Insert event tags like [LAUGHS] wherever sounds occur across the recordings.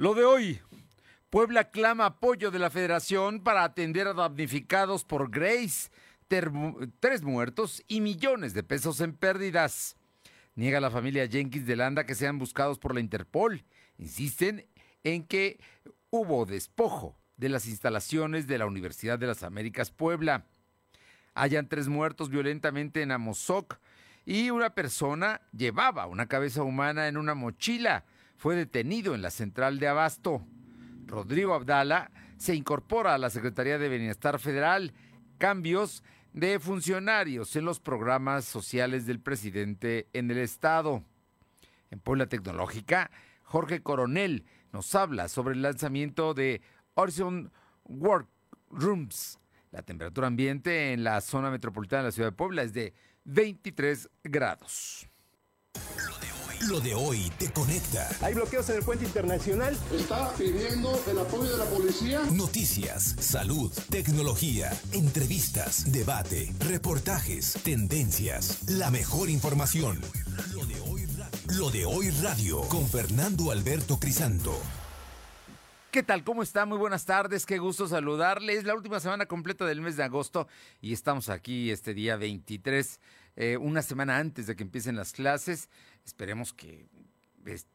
Lo de hoy. Puebla clama apoyo de la federación para atender a damnificados por Grace. tres muertos y millones de pesos en pérdidas. Niega la familia Jenkins de Landa que sean buscados por la Interpol. Insisten en que hubo despojo de las instalaciones de la Universidad de las Américas Puebla. Hayan tres muertos violentamente en Amozoc y una persona llevaba una cabeza humana en una mochila. Fue detenido en la central de Abasto. Rodrigo Abdala se incorpora a la Secretaría de Bienestar Federal. Cambios de funcionarios en los programas sociales del presidente en el Estado. En Puebla Tecnológica, Jorge Coronel nos habla sobre el lanzamiento de Horizon Workrooms. La temperatura ambiente en la zona metropolitana de la ciudad de Puebla es de 23 grados. Hoy te conecta. Hay bloqueos en el puente internacional. Está pidiendo el apoyo de la policía. Noticias, salud, tecnología, entrevistas, debate, reportajes, tendencias, la mejor información. Lo de hoy, Lo de hoy radio con Fernando Alberto Crisanto. ¿Qué tal? ¿Cómo está? Muy buenas tardes, qué gusto saludarles. Es la última semana completa del mes de agosto y estamos aquí este día 23, eh, una semana antes de que empiecen las clases. Esperemos que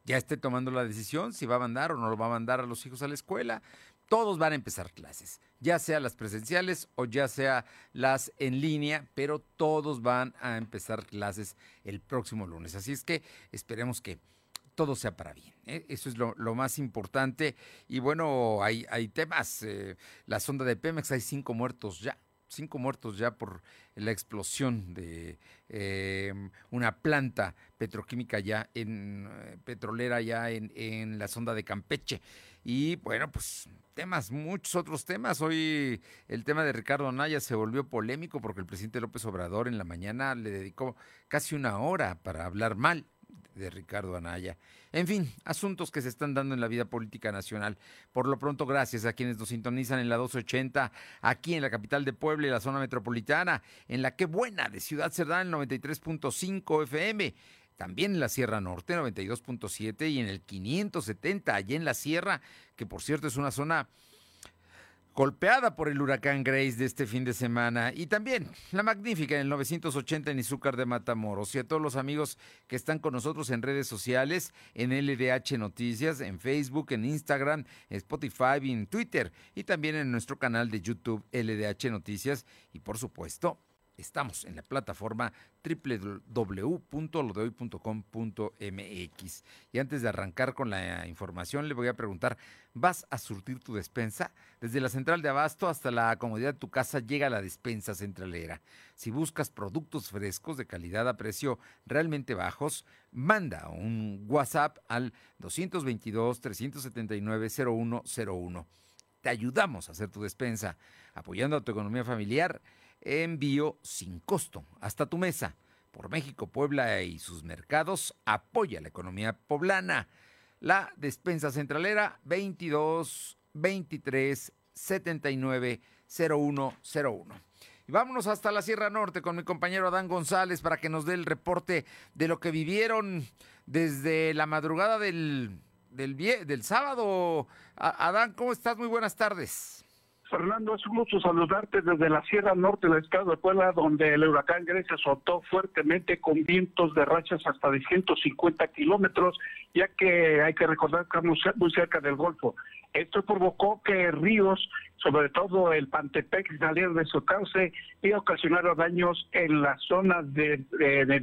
ya esté tomando la decisión si va a mandar o no lo va a mandar a los hijos a la escuela. Todos van a empezar clases, ya sea las presenciales o ya sea las en línea, pero todos van a empezar clases el próximo lunes. Así es que esperemos que todo sea para bien. ¿eh? Eso es lo, más importante. Y bueno, hay, hay temas. Eh, la sonda de Pemex, hay cinco muertos ya. Cinco muertos ya por la explosión de eh, una planta petroquímica ya en petrolera ya en, en la sonda de Campeche. Y bueno, pues temas, muchos otros temas. Hoy el tema de Ricardo Anaya se volvió polémico porque el presidente López Obrador en la mañana le dedicó casi una hora para hablar mal de Ricardo Anaya. En fin, asuntos que se están dando en la vida política nacional. Por lo pronto, gracias a quienes nos sintonizan en la 280, aquí en la capital de Puebla y la zona metropolitana, en la que buena de Ciudad Cerdán, el 93.5 FM. También en la Sierra Norte, 92.7, y en el 570, allí en la Sierra, que por cierto es una zona golpeada por el huracán Grace de este fin de semana y también la magnífica en el 980 en Izúcar de Matamoros. Y a todos los amigos que están con nosotros en redes sociales, en LDH Noticias, en Facebook, en Instagram, en Spotify en Twitter y también en nuestro canal de YouTube LDH Noticias. Y por supuesto Estamos en la plataforma www.lodehoy.com.mx. Y antes de arrancar con la información, le voy a preguntar, ¿vas a surtir tu despensa? Desde la central de abasto hasta la comodidad de tu casa llega la despensa centralera. Si buscas productos frescos de calidad a precio realmente bajos, manda un WhatsApp al 222-379-0101. Te ayudamos a hacer tu despensa, apoyando a tu economía familiar envío sin costo hasta tu mesa. Por México, Puebla y sus mercados, apoya la economía poblana. La despensa centralera 22 23 79 0101. Y vámonos hasta la Sierra Norte con mi compañero Adán González para que nos dé el reporte de lo que vivieron desde la madrugada del, del, del sábado. Adán, ¿cómo estás? Muy buenas tardes. Fernando, es un gusto saludarte desde la Sierra Norte del estado de Puebla, donde el huracán Grecia azotó fuertemente con vientos de rachas hasta de 150 kilómetros, ya que hay que recordar que estamos muy cerca del Golfo. Esto provocó que ríos, sobre todo el Pantepec, salieran de su cauce y ocasionaron daños en las zonas de, de, de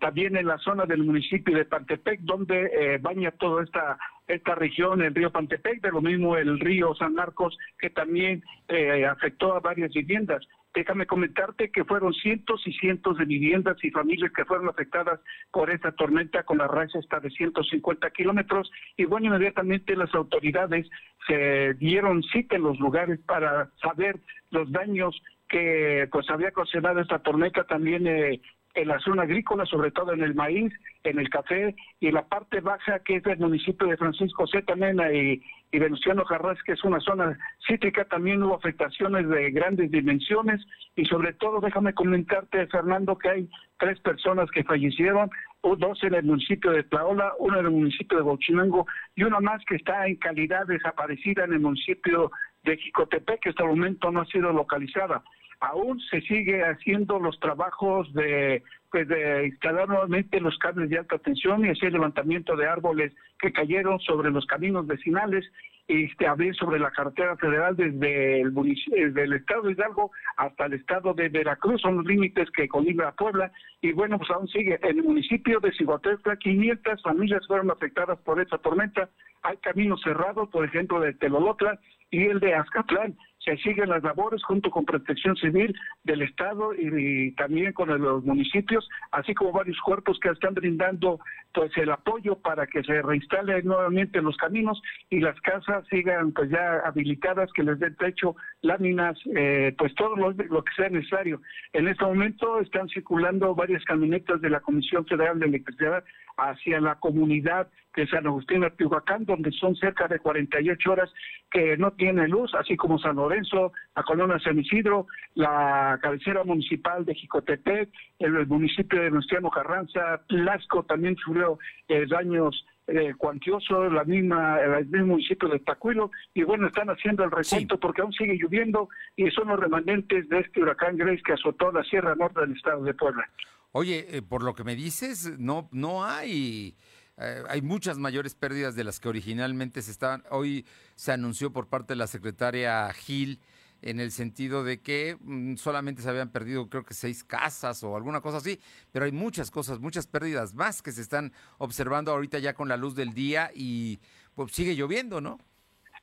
también en la zona del municipio de Pantepec, donde eh, baña toda esta esta región, el río Pantepec, de lo mismo el río San Marcos, que también eh, afectó a varias viviendas. Déjame comentarte que fueron cientos y cientos de viviendas y familias que fueron afectadas por esta tormenta con la racha hasta de 150 kilómetros y bueno, inmediatamente las autoridades se dieron cita en los lugares para saber los daños que pues había ocasionado esta tormenta también eh, en la zona agrícola, sobre todo en el maíz, en el café, y en la parte baja que es del municipio de Francisco Z. y, y Venustiano Jarras, que es una zona cítrica, también hubo afectaciones de grandes dimensiones y sobre todo déjame comentarte, Fernando, que hay tres personas que fallecieron, dos en el municipio de Tlaola, uno en el municipio de Bochinango y una más que está en calidad desaparecida en el municipio de Jicotepec, que hasta el momento no ha sido localizada. Aún se sigue haciendo los trabajos de, pues de instalar nuevamente los cables de alta tensión y hacer levantamiento de árboles que cayeron sobre los caminos vecinales este, abrir sobre la carretera federal desde el, desde el estado de Hidalgo hasta el estado de Veracruz, son los límites que colibra Puebla, y bueno, pues aún sigue. En el municipio de Ciguatetla, 500 familias fueron afectadas por esta tormenta, hay caminos cerrados, por ejemplo, de Telolotla y el de Azcatlán, se siguen las labores junto con Protección Civil del Estado y, también con los municipios, así como varios cuerpos que están brindando pues el apoyo para que se reinstalen nuevamente los caminos y las casas sigan pues ya habilitadas, que les den techo, láminas, eh, pues todo lo, lo, que sea necesario. En este momento están circulando varias camionetas de la Comisión Federal de Electricidad hacia la comunidad de San Agustín de Tehuacán, donde son cerca de 48 horas que no tiene luz, así como San Lorenzo, la colonia San Isidro, la cabecera municipal de Jicotepec, el, municipio de Nuestiano Carranza, Lasco también sufrió eh, daños eh, cuantiosos, la misma, el mismo municipio de Tacuilo, y bueno, están haciendo el recuento porque aún sigue lloviendo y son los remanentes de este huracán Grace que azotó la Sierra Norte del estado de Puebla. Oye, eh, por lo que me dices, no, no hay eh, hay muchas mayores pérdidas de las que originalmente se estaban. Hoy se anunció por parte de la secretaria Gil en el sentido de que mm, solamente se habían perdido creo que seis casas o alguna cosa así, pero hay muchas cosas, muchas pérdidas más que se están observando ahorita ya con la luz del día y pues sigue lloviendo, ¿no?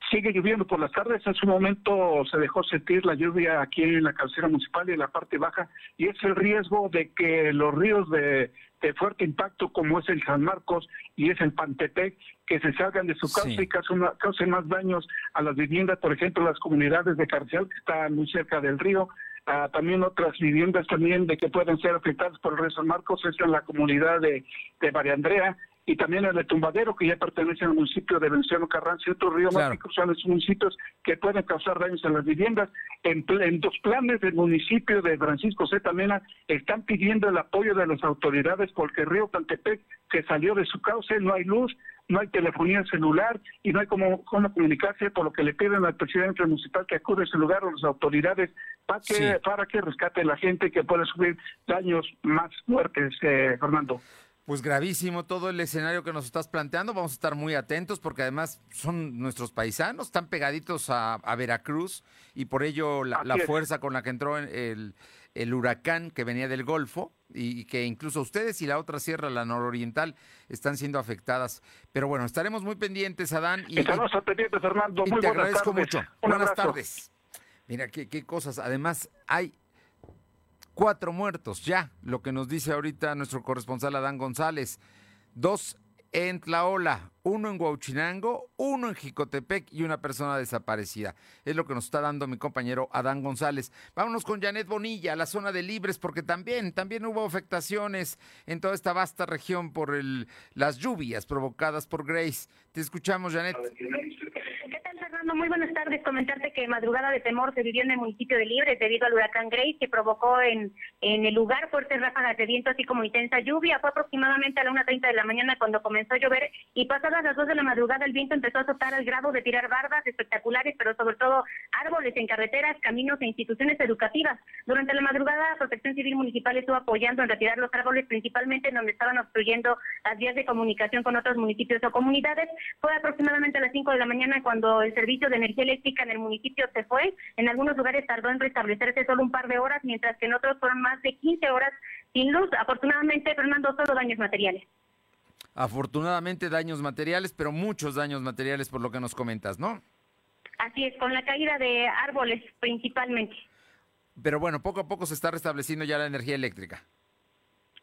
Sigue lloviendo por las tardes, en su momento se dejó sentir la lluvia aquí en la cabecera municipal y en la parte baja, y es el riesgo de que los ríos de, fuerte impacto, como es el San Marcos y es el Pantepec, que se salgan de su cauce y causen, más daños a las viviendas, por ejemplo, las comunidades de Carcial, que están muy cerca del río, también otras viviendas también de que pueden ser afectadas por el río San Marcos, es en la comunidad de, de María Andrea, y también el de Tumbadero, que ya pertenece al municipio de Venezuela Carranza y otros ríos claro. son los municipios que pueden causar daños en las viviendas. En, en dos planes del municipio de Francisco Z. Mena están pidiendo el apoyo de las autoridades porque el río Cantepec se salió de su cauce, no hay luz, no hay telefonía celular y no hay cómo, cómo comunicarse, por lo que le piden al presidente municipal que acude a ese lugar o las autoridades para que, para que rescate a la gente que puede sufrir daños más fuertes, eh, Fernando. Pues gravísimo todo el escenario que nos estás planteando. Vamos a estar muy atentos porque además son nuestros paisanos, están pegaditos a, Veracruz y por ello la, fuerza con la que entró el, el, huracán que venía del Golfo y, que incluso ustedes y la otra sierra, la nororiental, están siendo afectadas. Pero bueno, estaremos muy pendientes, Adán. Y, Estaremos pendientes, Fernando. Muy te agradezco mucho. buenas tardes. Mira, qué, qué cosas. Además, hay Cuatro muertos ya, lo que nos dice ahorita nuestro corresponsal Adán González. Dos en Tlaola, uno en Huauchinango, uno en Jicotepec y una persona desaparecida. Es lo que nos está dando mi compañero Adán González. Vámonos con Janet Bonilla, la zona de Libres, porque también, también hubo afectaciones en toda esta vasta región por el, las lluvias provocadas por Grace. Te escuchamos, Janet. Muy buenas tardes. Comentarte que madrugada de temor se vivió en el municipio de Libres debido al huracán Grace que provocó en, en el lugar fuertes ráfagas de viento así como intensa lluvia. Fue aproximadamente a la 1.30 de la mañana cuando comenzó a llover y pasadas las 2 de la madrugada el viento empezó a azotar al grado de tirar bardas espectaculares, pero sobre todo árboles en carreteras, caminos e instituciones educativas. Durante la madrugada, Protección Civil Municipal estuvo apoyando en retirar los árboles, principalmente en donde estaban obstruyendo las vías de comunicación con otros municipios o comunidades. Fue aproximadamente a las 5 de la mañana cuando el servicio de energía eléctrica en el municipio se fue. En algunos lugares tardó en restablecerse solo un par de horas, mientras que en otros fueron más de 15 horas sin luz. Afortunadamente, Fernando, solo daños materiales. Afortunadamente daños materiales, pero muchos daños materiales por lo que nos comentas, ¿no? Así es, con la caída de árboles principalmente. Pero bueno, poco a poco se está restableciendo ya la energía eléctrica.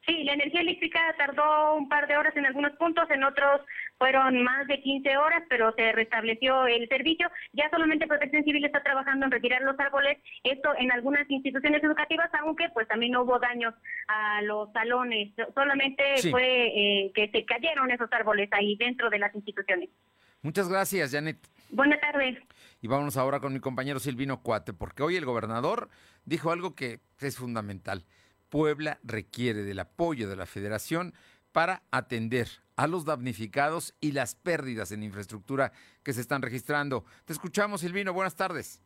Sí, la energía eléctrica tardó un par de horas en algunos puntos, en otros fueron más de 15 horas, pero se restableció el servicio. Ya solamente Protección Civil está trabajando en retirar los árboles, esto en algunas instituciones educativas, aunque pues también no hubo daños a los salones, solamente fue eh, que se cayeron esos árboles ahí dentro de las instituciones. Muchas gracias, Janet. Buenas tardes. Y vámonos ahora con mi compañero Silvino Cuate, porque hoy el gobernador dijo algo que es fundamental. Puebla requiere del apoyo de la federación para atender a los damnificados y las pérdidas en infraestructura que se están registrando. Te escuchamos, Silvino. Buenas tardes.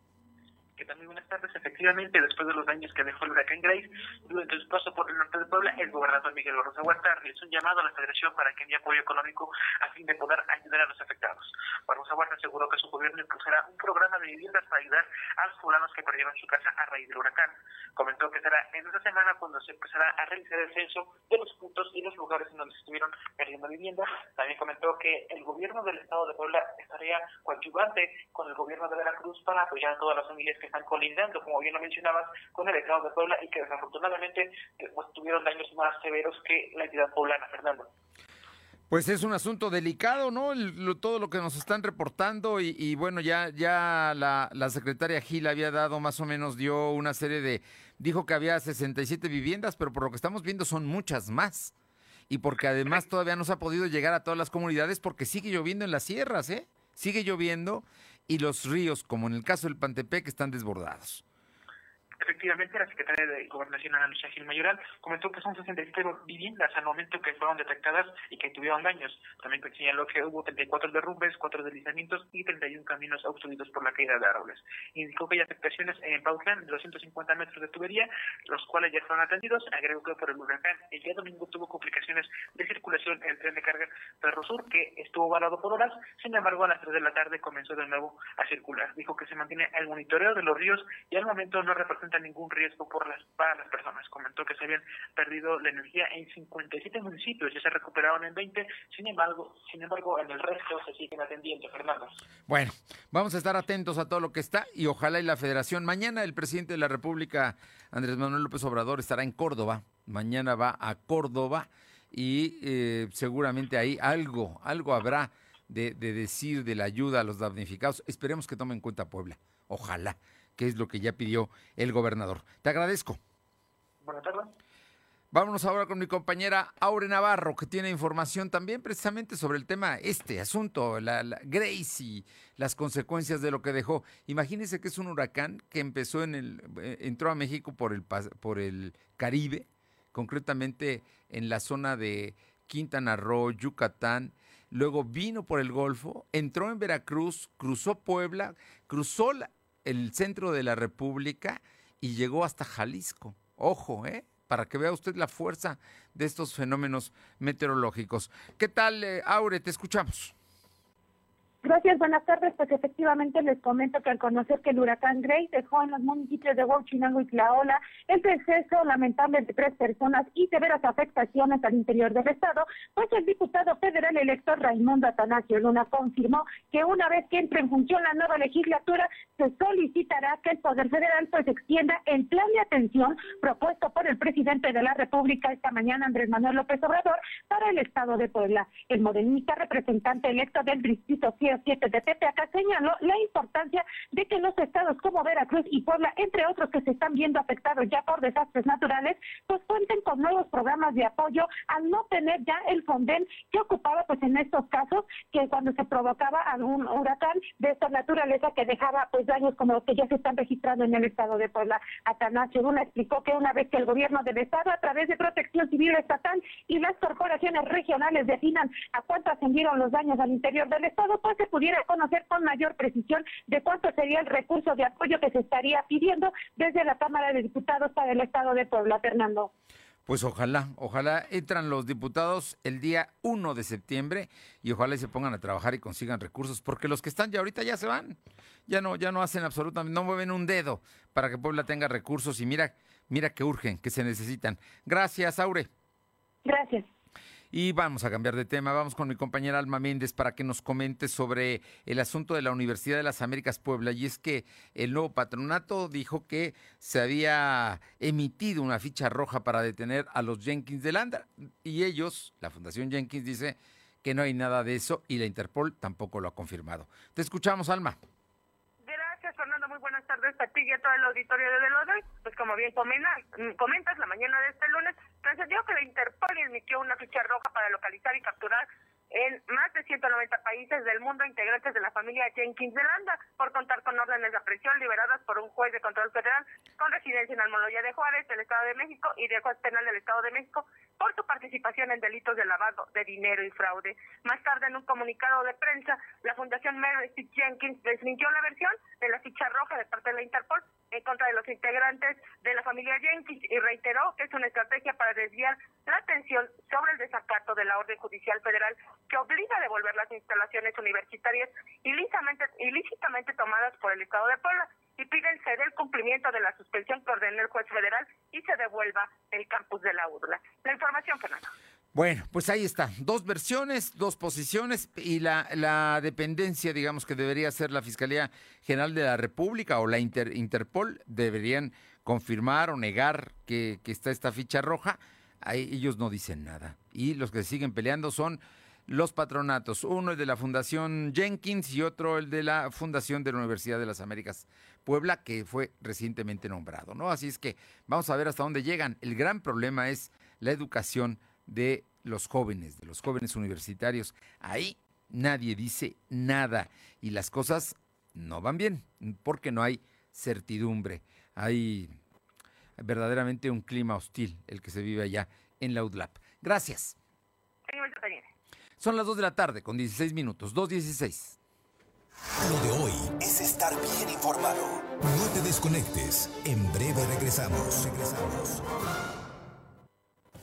¿Qué tal? Muy buenas tardes. Efectivamente, después de los daños que dejó el huracán Grace, durante su paso por el norte de Puebla, el gobernador Miguel Barroso Huerta realizó un llamado a la Federación para que envíe apoyo económico a fin de poder ayudar a los afectados. Barroso Huerta aseguró que su gobierno impulsará un programa de viviendas para ayudar a los poblanos que perdieron su casa a raíz del huracán. Comentó que será en esta semana cuando se empezará a realizar el censo de los puntos y los lugares en donde estuvieron perdiendo vivienda. También comentó que el gobierno del estado de Puebla estaría coadyuvante con el gobierno de Veracruz para apoyar a todas las familias que están colindando, como bien lo mencionabas, con el estado de Puebla y que desafortunadamente pues, tuvieron daños más severos que la entidad poblana, Fernando. Pues es un asunto delicado, ¿no? todo lo que nos están reportando y, bueno, ya, ya la, la, secretaria Gil había dado más o menos, dio una serie de, dijo que había 67 viviendas, pero por lo que estamos viendo son muchas más. Y porque además todavía no se ha podido llegar a todas las comunidades porque sigue lloviendo en las sierras, ¿eh? Sigue lloviendo y los ríos, como en el caso del Pantepec, están desbordados. Efectivamente, la secretaria de Gobernación, Ana Lucia Gil Mayoral, comentó que son 67 viviendas al momento que fueron detectadas y que tuvieron daños. También señaló que hubo 34 derrumbes, 4 deslizamientos y 31 caminos obstruidos por la caída de árboles. Indicó que hay afectaciones en Pautlán de 250 metros de tubería, los cuales ya fueron atendidos. Agregó que por el huracán el día domingo tuvo complicaciones de circulación el tren de carga Perro Sur, que estuvo varado por horas. Sin embargo, a las 3 de la tarde comenzó de nuevo a circular. Dijo que se mantiene el monitoreo de los ríos y al momento no representa ningún riesgo por las, para las personas. Comentó que se habían perdido la energía en 57 municipios, y se recuperaron en 20, sin embargo, sin embargo en el resto se siguen atendiendo, Fernando. Bueno, vamos a estar atentos a todo lo que está y ojalá y la federación. Mañana el presidente de la República, Andrés Manuel López Obrador, estará en Córdoba. Mañana va a Córdoba y eh, seguramente ahí algo, algo habrá de, de decir de la ayuda a los damnificados. Esperemos que tomen en cuenta Puebla. Ojalá que es lo que ya pidió el gobernador. Te agradezco. Buenas tardes. Vámonos ahora con mi compañera Aure Navarro, que tiene información también precisamente sobre el tema, este asunto, la, Grace y las consecuencias de lo que dejó. Imagínense que es un huracán que empezó en el, eh, entró a México por el, por el Caribe, concretamente en la zona de Quintana Roo, Yucatán, luego vino por el Golfo, entró en Veracruz, cruzó Puebla, cruzó la, el centro de la República y llegó hasta Jalisco. Ojo, ¿eh? Para que vea usted la fuerza de estos fenómenos meteorológicos. ¿Qué tal, eh, Aure? Te escuchamos. Gracias, buenas tardes. Pues efectivamente les comento que al conocer que el huracán Grace dejó en los municipios de Huachinango y Tlaola el deceso lamentable de tres personas y severas afectaciones al interior del estado, pues el diputado federal electo Raimundo Atanasio Luna confirmó que una vez que entre en función la nueva legislatura, se solicitará que el Poder Federal pues extienda el plan de atención propuesto por el presidente de la República esta mañana, Andrés Manuel López Obrador, para el estado de Puebla. El morenista representante electo del distrito 7 de Tepeaca señaló la importancia de que los estados como Veracruz y Puebla, entre otros que se están viendo afectados ya por desastres naturales, pues cuenten con nuevos programas de apoyo al no tener ya el Fonden que ocupaba pues en estos casos que cuando se provocaba algún huracán de esta naturaleza que dejaba pues daños como los que ya se están registrando en el estado de Puebla. Atanasio Luna explicó que una vez que el gobierno del estado a través de Protección Civil Estatal y las corporaciones regionales definan a cuánto ascendieron los daños al interior del estado, pues se pudiera conocer con mayor precisión de cuánto sería el recurso de apoyo que se estaría pidiendo desde la Cámara de Diputados para el Estado de Puebla, Fernando. Pues ojalá, ojalá entran los diputados el día 1 de septiembre y ojalá se pongan a trabajar y consigan recursos, porque los que están ya ahorita ya se van, ya no, ya no hacen absolutamente, no mueven un dedo para que Puebla tenga recursos y mira, mira que urgen, que se necesitan. Gracias, Aure. Gracias. Y vamos a cambiar de tema, vamos con mi compañera Alma Méndez para que nos comente sobre el asunto de la Universidad de las Américas Puebla. Y es que el nuevo patronato dijo que se había emitido una ficha roja para detener a los Jenkins de Landa. Y ellos, la Fundación Jenkins, dice que no hay nada de eso y la Interpol tampoco lo ha confirmado. Te escuchamos, Alma tardes a ti y a todo el auditorio de Delodoy. Pues como bien comentas, la mañana de este lunes trascendió que la Interpol emitió una ficha roja para localizar y capturar en más de 190 países del mundo integrantes de la familia Jenkins de Landa por contar con órdenes de aprehensión liberadas por un juez de control federal con residencia en Almoloya de Juárez, del Estado de México y del juez penal del Estado de México por su participación en delitos de lavado de dinero y fraude. Más tarde, en un comunicado de prensa, la Fundación Meredith Jenkins desmintió la versión de la ficha roja de parte de la Interpol en contra de los integrantes de la familia Jenkins y reiteró que es una estrategia para desviar la atención sobre el desacato de la orden judicial federal que obliga a devolver las instalaciones universitarias ilícitamente, ilícitamente tomadas por el Estado de Puebla y piden ceder el cumplimiento de la suspensión que ordenó el juez federal y se devuelva el campus de la URLA. La información, Fernando. Bueno, pues ahí está. Dos versiones, dos posiciones y la, dependencia, digamos, que debería ser la Fiscalía General de la República o la Interpol, deberían confirmar o negar que, que está esta ficha roja. Ahí ellos no dicen nada. Y los que siguen peleando son los patronatos. Uno el de la Fundación Jenkins y otro el de la Fundación de la Universidad de las Américas Puebla, que fue recientemente nombrado, ¿no? Así es que vamos a ver hasta dónde llegan. El gran problema es la educación de los jóvenes, de los jóvenes universitarios. Ahí nadie dice nada y las cosas no van bien porque no hay certidumbre. Hay verdaderamente un clima hostil el que se vive allá en la UDLAP. Gracias. Son las 2 de la tarde con 16 minutos, 2.16. Lo de hoy es estar bien informado. No te desconectes. En breve regresamos. Regresamos.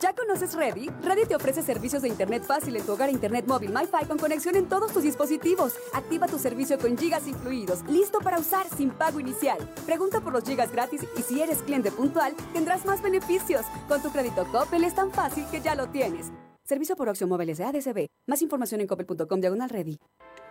¿Ya conoces Ready? Ready te ofrece servicios de Internet fácil en tu hogar Internet móvil MiFi con conexión en todos tus dispositivos. Activa tu servicio con gigas incluidos, listo para usar sin pago inicial. Pregunta por los gigas gratis y si eres cliente puntual, tendrás más beneficios. Con tu crédito Coppel es tan fácil que ya lo tienes. Servicio por Opción Móviles de ADCB. Más información en coppel.com diagonal ready.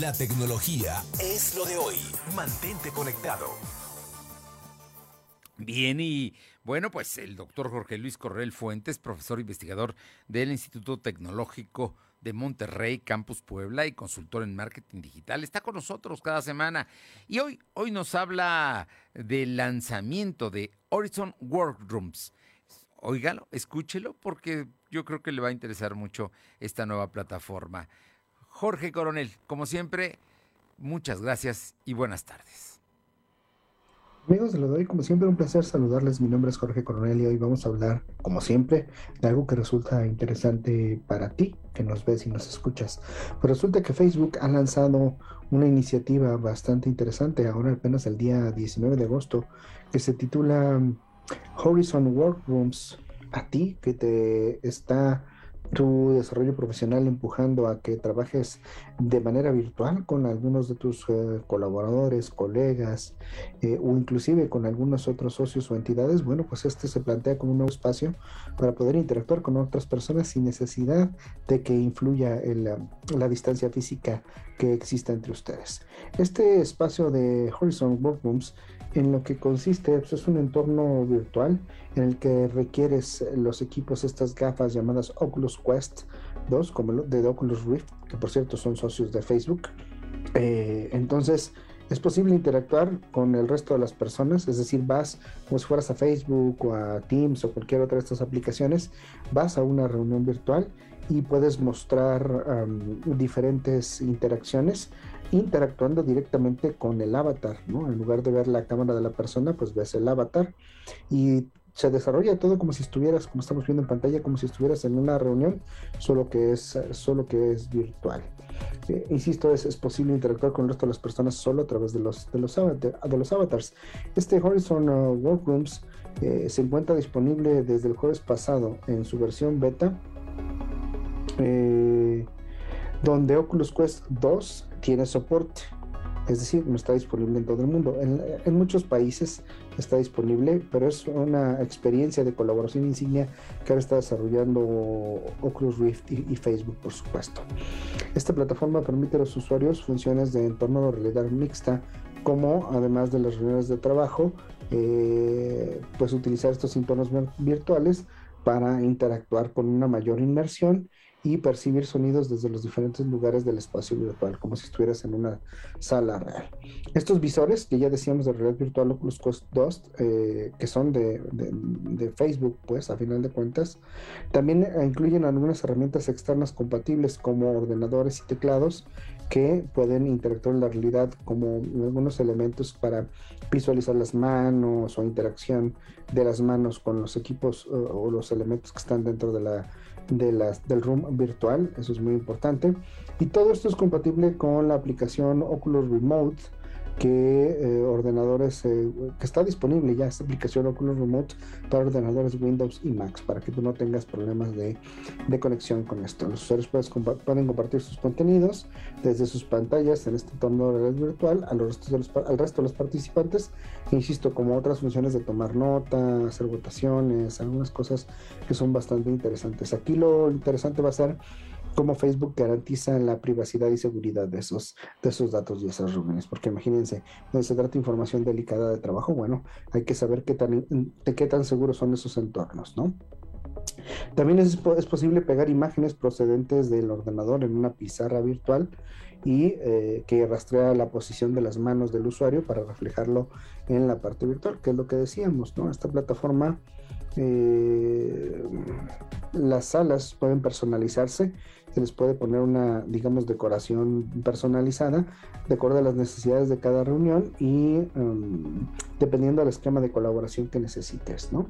La tecnología es lo de hoy. Mantente conectado. Bien, y bueno, pues el doctor Jorge Luis Correl Fuentes, profesor investigador del Instituto Tecnológico de Monterrey, Campus Puebla y consultor en marketing digital, está con nosotros cada semana. Y hoy, hoy nos habla del lanzamiento de Horizon Workrooms. Óigalo, escúchelo, porque yo creo que le va a interesar mucho esta nueva plataforma. Jorge Coronel, como siempre, muchas gracias y buenas tardes. Amigos de doy, como siempre, un placer saludarles. Mi nombre es Jorge Coronel y hoy vamos a hablar, como siempre, de algo que resulta interesante para ti, que nos ves y nos escuchas. Pues resulta que Facebook ha lanzado una iniciativa bastante interesante, ahora apenas el día 19 de agosto, que se titula Horizon Workrooms. A ti, que te está tu desarrollo profesional empujando a que trabajes de manera virtual con algunos de tus eh, colaboradores, colegas eh, o inclusive con algunos otros socios o entidades, bueno, pues este se plantea como un nuevo espacio para poder interactuar con otras personas sin necesidad de que influya la distancia física que exista entre ustedes. Este espacio de Horizon Workrooms en lo que consiste pues, es un entorno virtual en el que requieres los equipos, estas gafas llamadas Oculus Quest 2, como de Oculus Rift, que por cierto son socios de Facebook. Eh, entonces, es posible interactuar con el resto de las personas, es decir, vas como si fueras a Facebook o a Teams o cualquier otra de estas aplicaciones, vas a una reunión virtual y puedes mostrar diferentes interacciones interactuando directamente con el avatar, ¿no? En lugar de ver la cámara de la persona, pues ves el avatar y se desarrolla todo como si estuvieras, como estamos viendo en pantalla, como si estuvieras en una reunión, solo que es, solo que es virtual. Eh, insisto, es, es, posible interactuar con el resto de las personas solo a través de los, de los, los avatars. Este Horizon uh, Workrooms eh, se encuentra disponible desde el jueves pasado en su versión beta. Eh, donde Oculus Quest 2 tiene soporte, es decir, no está disponible en todo el mundo. En, muchos países está disponible, pero es una experiencia de colaboración insignia que ahora está desarrollando Oculus Rift y, Facebook, por supuesto. Esta plataforma permite a los usuarios funciones de entorno de realidad mixta, como además de las reuniones de trabajo, eh, pues utilizar estos entornos virtuales para interactuar con una mayor inmersión y percibir sonidos desde los diferentes lugares del espacio virtual, como si estuvieras en una sala real. Estos visores, que ya decíamos de realidad virtual Oculus Quest 2, eh, que son de, de, Facebook, pues a final de cuentas, también eh, incluyen algunas herramientas externas compatibles como ordenadores y teclados que pueden interactuar en la realidad como algunos elementos para visualizar las manos o interacción de las manos con los equipos o los elementos que están dentro de la de del room virtual, eso es muy importante. Y todo esto es compatible con la aplicación Oculus Remote, que eh, ordenadores, eh, que está disponible ya esta aplicación Oculus Remote para ordenadores Windows y Macs, para que tú no tengas problemas de, de conexión con esto. Los usuarios pueden compartir sus contenidos desde sus pantallas en este entorno de realidad virtual a los de los, al resto de los participantes, insisto, como otras funciones de tomar nota, hacer votaciones, algunas cosas que son bastante interesantes. Aquí lo interesante va a ser cómo Facebook garantiza la privacidad y seguridad de esos, de esos datos y esas reuniones. Porque imagínense, cuando se trata de información delicada de trabajo, bueno, hay que saber qué tan, de qué tan seguros son esos entornos, ¿no? También es, es, posible pegar imágenes procedentes del ordenador en una pizarra virtual y eh, que rastrea la posición de las manos del usuario para reflejarlo en la parte virtual, que es lo que decíamos, ¿no? Esta plataforma, eh, las salas pueden personalizarse les puede poner una, digamos, decoración personalizada de acuerdo a las necesidades de cada reunión y um, dependiendo del esquema de colaboración que necesites, ¿no?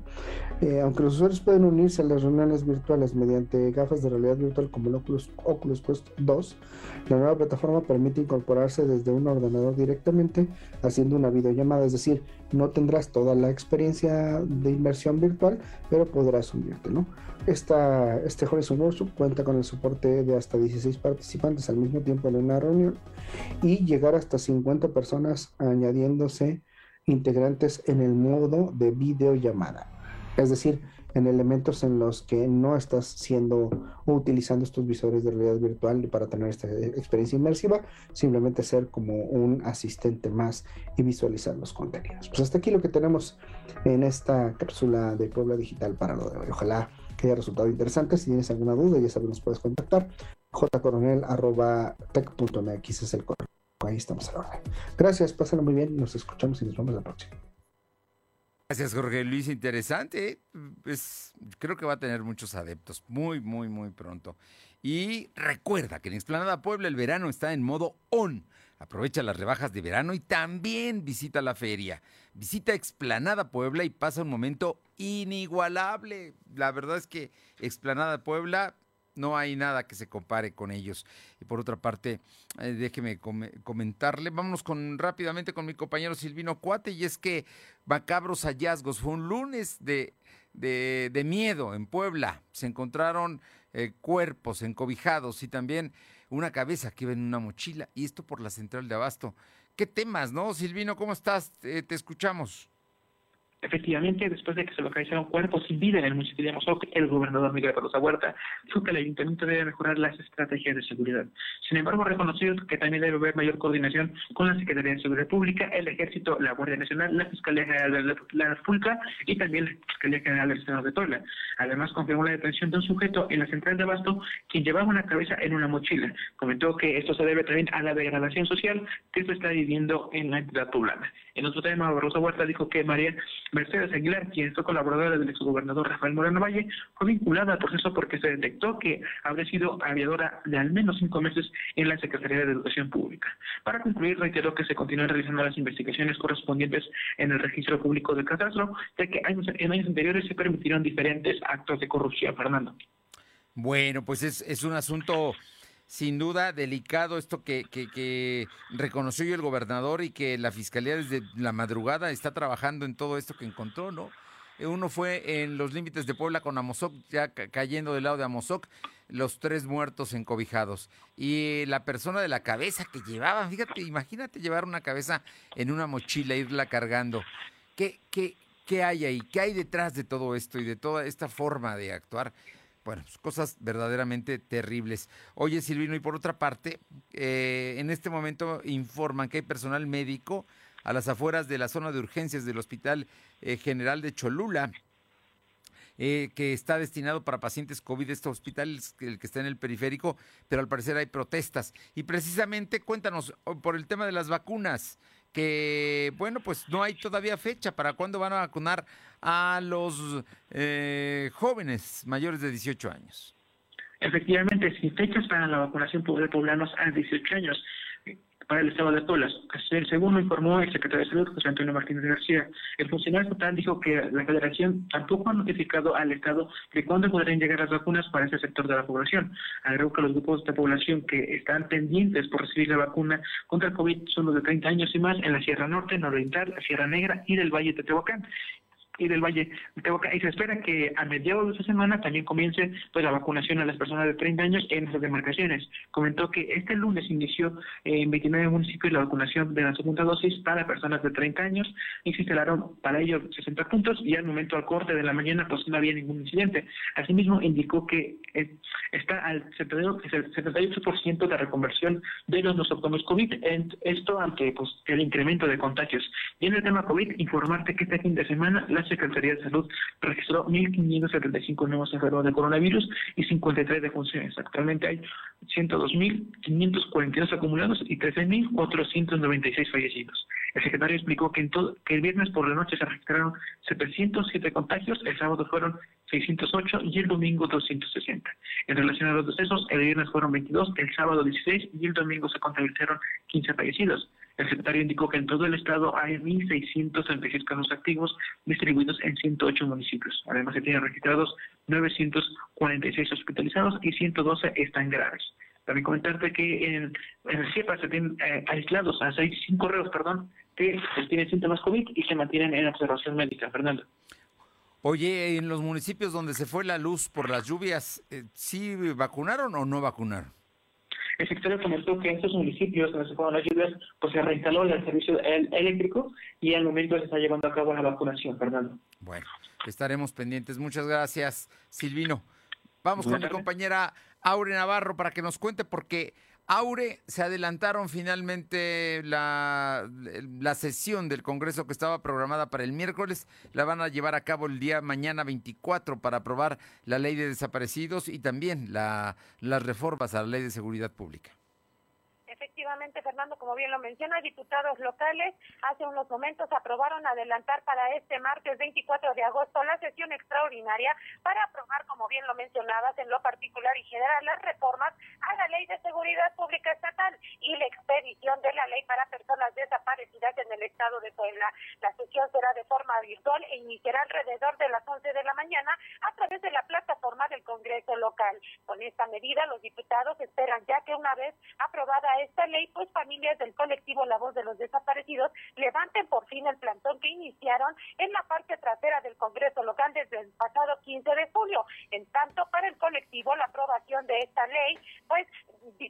Eh, aunque los usuarios pueden unirse a las reuniones virtuales mediante gafas de realidad virtual como el Oculus, Oculus Quest 2, la nueva plataforma permite incorporarse desde un ordenador directamente haciendo una videollamada, es decir, no tendrás toda la experiencia de inmersión virtual, pero podrás unirte, ¿no? Esta, este Horizon Workshop cuenta con el soporte de hasta 16 participantes al mismo tiempo en una reunión y llegar hasta 50 personas añadiéndose integrantes en el modo de videollamada. Es decir, en elementos en los que no estás siendo o utilizando estos visores de realidad virtual para tener esta experiencia inmersiva, simplemente ser como un asistente más y visualizar los contenidos. Pues hasta aquí lo que tenemos en esta cápsula de Puebla Digital para lo de hoy. Ojalá que haya resultado interesante. Si tienes alguna duda, ya sabes, nos puedes contactar. jcoronel.tech.mx es el correo. Ahí estamos a la orden. Gracias, pásenlo muy bien. Nos escuchamos y nos vemos la próxima. Gracias, Jorge Luis. Interesante. Pues, creo que va a tener muchos adeptos muy, muy, muy pronto. Y recuerda que en Explanada Puebla el verano está en modo on. Aprovecha las rebajas de verano y también visita la feria. Visita Explanada Puebla y pasa un momento inigualable. La verdad es que Explanada Puebla no hay nada que se compare con ellos. Y por otra parte, eh, déjeme comentarle, vámonos con rápidamente con mi compañero Silvino Cuate, y es que macabros hallazgos, fue un lunes de, de, miedo en Puebla, se encontraron eh, cuerpos encobijados y también una cabeza que iba en una mochila, y esto por la central de Abasto. ¿Qué temas, no? Silvino, ¿cómo estás? te escuchamos. Efectivamente, después de que se localizaron cuerpos sin vida en el municipio de Amozoc, el gobernador Miguel Barroso Huerta dijo que el ayuntamiento debe mejorar las estrategias de seguridad. Sin embargo, reconoció que también debe haber mayor coordinación con la Secretaría de Seguridad Pública, el Ejército, la Guardia Nacional, la Fiscalía General de la República y también la Fiscalía General del Estado de Puebla. Además, confirmó la detención de un sujeto en la central de Abasto quien llevaba una cabeza en una mochila. Comentó que esto se debe también a la degradación social que se está viviendo en la entidad poblana. En otro tema, Barroso Huerta dijo que María Mercedes Aguilar, quien fue colaboradora del exgobernador Rafael Moreno Valle, fue vinculada al proceso porque se detectó que habría sido aviadora de al menos cinco meses en la Secretaría de Educación Pública. Para concluir, reiteró que se continúan realizando las investigaciones correspondientes en el registro público del catastro, ya que en años anteriores se permitieron diferentes actos de corrupción. Fernando. Bueno, pues es, es un asunto sin duda delicado esto que, que, reconoció el gobernador y que la fiscalía desde la madrugada está trabajando en todo esto que encontró, ¿no? Uno fue en los límites de Puebla con Amozoc, ya cayendo del lado de Amozoc, los tres muertos encobijados. Y la persona de la cabeza que llevaban, fíjate, imagínate llevar una cabeza en una mochila, e irla cargando. ¿Qué, qué, qué hay ahí? ¿Qué hay detrás de todo esto y de toda esta forma de actuar? Bueno, pues, cosas verdaderamente terribles. Oye, Silvino, y por otra parte, eh, en este momento informan que hay personal médico a las afueras de la zona de urgencias del Hospital eh, General de Cholula, eh, que está destinado para pacientes COVID. Este hospital es el que está en el periférico, pero al parecer hay protestas. Y precisamente, cuéntanos por el tema de las vacunas que, bueno, pues no hay todavía fecha para cuándo van a vacunar a los eh, jóvenes mayores de 18 años. Efectivamente, sin fechas para la vacunación de poblanos a 18 años para el Estado de Puebla. Según lo informó el secretario de Salud, José Antonio Martínez García, el funcionario estatal dijo que la Federación tampoco ha notificado al Estado de cuándo podrían llegar las vacunas para ese sector de la población. Agregó que los grupos de población que están pendientes por recibir la vacuna contra el COVID son los de 30 años y más en la Sierra Norte, Nororiental, Sierra Negra y del Valle de Tehuacán y del Valle de Tehuacán. Y se espera que a mediados de esta semana también comience pues la vacunación a las personas de 30 años en esas demarcaciones. Comentó que este lunes inició en 29 municipios la vacunación de la segunda dosis para personas de 30 años y se instalaron para ello 60 puntos y al momento al corte de la mañana pues no había ningún incidente. Asimismo indicó que eh, está al 78% de reconversión de los nosocomios COVID, esto ante pues el incremento de contagios. Y en el tema COVID, informarte que este fin de semana las Secretaría de Salud registró 1.575 nuevos enfermos de coronavirus y 53 defunciones. Actualmente hay 102.542 acumulados y 13.496 fallecidos. El secretario explicó que, en todo, que el viernes por la noche se registraron 707 contagios, el sábado fueron 608 y el domingo 260. En relación a los decesos, el viernes fueron 22, el sábado 16 y el domingo se contabilizaron 15 fallecidos. El secretario indicó que en todo el estado hay 1.636 casos activos distribuidos en 108 municipios. Además, se tienen registrados 946 hospitalizados y 112 están graves. También comentarte que en, el CIEPA se tienen eh, aislados a seis, cinco reos, perdón, que tienen síntomas COVID y se mantienen en observación médica. Fernando. Oye, en los municipios donde se fue la luz por las lluvias, eh, ¿sí vacunaron o no vacunaron? El secretario comentó que en estos municipios donde se fueron las lluvias, pues se reinstaló el servicio eléctrico y al momento se está llevando a cabo la vacunación, Fernando. Bueno, estaremos pendientes. Muchas gracias, Silvino. Vamos con mi compañera Aure Navarro para que nos cuente porque Aure, se adelantaron finalmente la, la, sesión del Congreso que estaba programada para el miércoles. La van a llevar a cabo el día mañana 24 para aprobar la ley de desaparecidos y también la, las reformas a la ley de seguridad pública. Efectivamente, Fernando, como bien lo menciona, diputados locales hace unos momentos aprobaron adelantar para este martes 24 de agosto la sesión extraordinaria para aprobar, como bien lo mencionabas, en lo particular y general las reformas a la Ley de Seguridad Pública Estatal y la expedición de la ley para personas desaparecidas en el estado de Puebla. La sesión será de forma virtual e iniciará alrededor de las 11 de la mañana a través de la plataforma del Congreso local. Con esta medida, los diputados esperan ya que una vez aprobada esta ley, pues familias del colectivo La Voz de los Desaparecidos levanten por fin el plantón que iniciaron en la parte trasera del Congreso local desde el pasado 15 de julio. En tanto, para el colectivo, la aprobación de esta ley, pues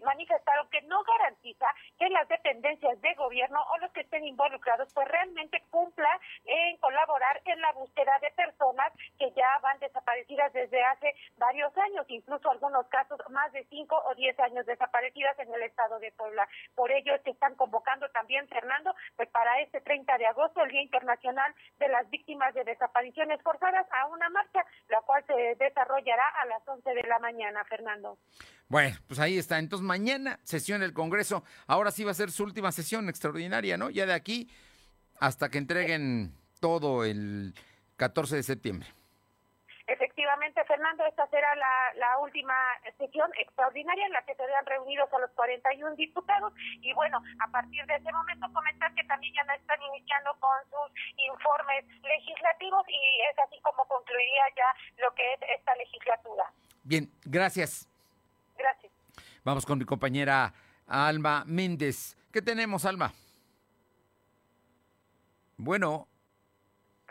manifestaron que no garantiza que las dependencias de gobierno o los que estén involucrados pues realmente cumplan en colaborar en la búsqueda de personas que ya van desaparecidas desde hace varios años, incluso algunos casos más de cinco o diez años desaparecidas en el estado de Puebla. Por ello es que están convocando también, Fernando, pues para este 30 de agosto, el Día Internacional de las Víctimas de Desapariciones Forzadas, a una marcha, la cual se desarrollará a las 11 de la mañana, Fernando. Bueno, pues ahí está. Entonces mañana sesión del Congreso. Ahora sí va a ser su última sesión extraordinaria, ¿no? Ya de aquí hasta que entreguen todo el 14 de septiembre. Efectivamente, Fernando, esta será la, la, última sesión extraordinaria en la que se vean reunidos a los 41 diputados y bueno, a partir de ese momento comentar que también ya están iniciando con sus informes legislativos y es así como concluiría ya lo que es esta legislatura. Bien, gracias. Gracias. Vamos con mi compañera Alma Méndez. ¿Qué tenemos, Alma? Bueno.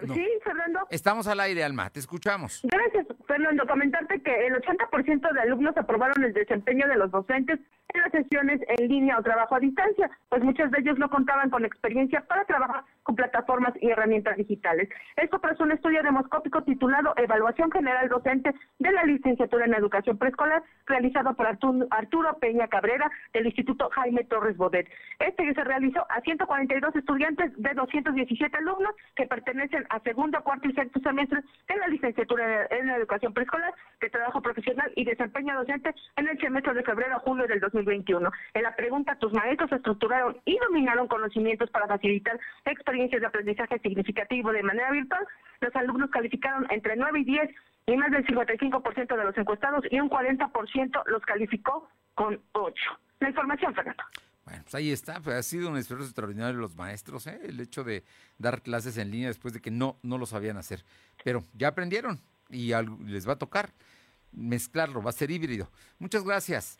Sí, Fernando. Estamos al aire, Alma, te escuchamos. Gracias, Fernando. Comentarte que el 80% de alumnos aprobaron el desempeño de los docentes en las sesiones en línea o trabajo a distancia, pues muchos de ellos no contaban con experiencia para trabajar con plataformas y herramientas digitales. Esto tras un estudio demoscópico titulado Evaluación General Docente de la Licenciatura en Educación Preescolar, realizado por Arturo Peña Cabrera del Instituto Jaime Torres Bodet. Este se realizó a 142 estudiantes de 217 alumnos que pertenecen a segundo, cuarto y sexto semestre de la Licenciatura en Educación Preescolar, de Trabajo Profesional y Desempeño Docente en el semestre de febrero a julio del 2021. En la pregunta, tus maestros estructuraron y dominaron conocimientos para facilitar experiencias de aprendizaje significativo de manera virtual. Los alumnos calificaron entre 9 y 10 y más del 55% de los encuestados y un 40% los calificó con 8. La información, Fernando. Bueno, pues ahí está, pues ha sido un esfuerzo extraordinario de los maestros, ¿eh? el hecho de dar clases en línea después de que no, no lo sabían hacer. Pero ya aprendieron y les va a tocar mezclarlo, va a ser híbrido. Muchas gracias.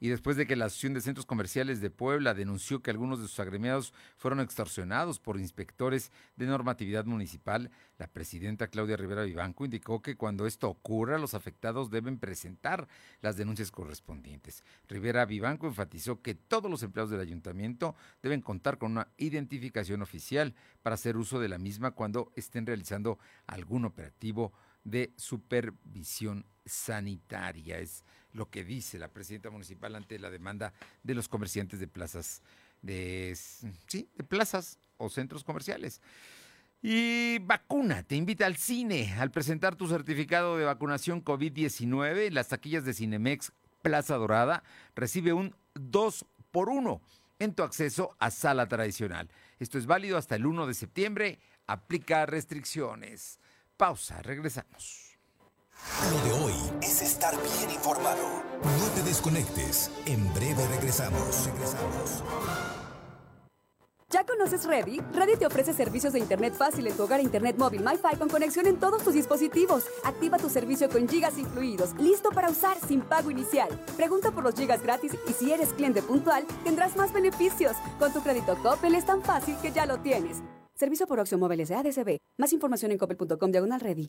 Y después de que la Asociación de Centros Comerciales de Puebla denunció que algunos de sus agremiados fueron extorsionados por inspectores de normatividad municipal, la presidenta Claudia Rivera Vivanco indicó que cuando esto ocurra, los afectados deben presentar las denuncias correspondientes. Rivera Vivanco enfatizó que todos los empleados del ayuntamiento deben contar con una identificación oficial para hacer uso de la misma cuando estén realizando algún operativo de supervisión sanitaria. Es lo que dice la presidenta municipal ante la demanda de los comerciantes de plazas de plazas o centros comerciales. Y vacuna, te invita al cine al presentar tu certificado de vacunación COVID-19 en las taquillas de Cinemex Plaza Dorada, recibe un 2 por 1 en tu acceso a sala tradicional. Esto es válido hasta el 1 de septiembre, aplica restricciones. Pausa, regresamos. Lo de hoy es estar bien informado. No te desconectes. En breve regresamos. Regresamos. ¿Ya conoces Ready? Ready te ofrece servicios de Internet fácil en tu hogar, Internet móvil, MiFi con conexión en todos tus dispositivos. Activa tu servicio con gigas incluidos, listo para usar sin pago inicial. Pregunta por los gigas gratis y si eres cliente puntual, tendrás más beneficios. Con tu crédito Coppel es tan fácil que ya lo tienes. Servicio por Opción Móviles de ADCB. Más información en coppel.com diagonal ready.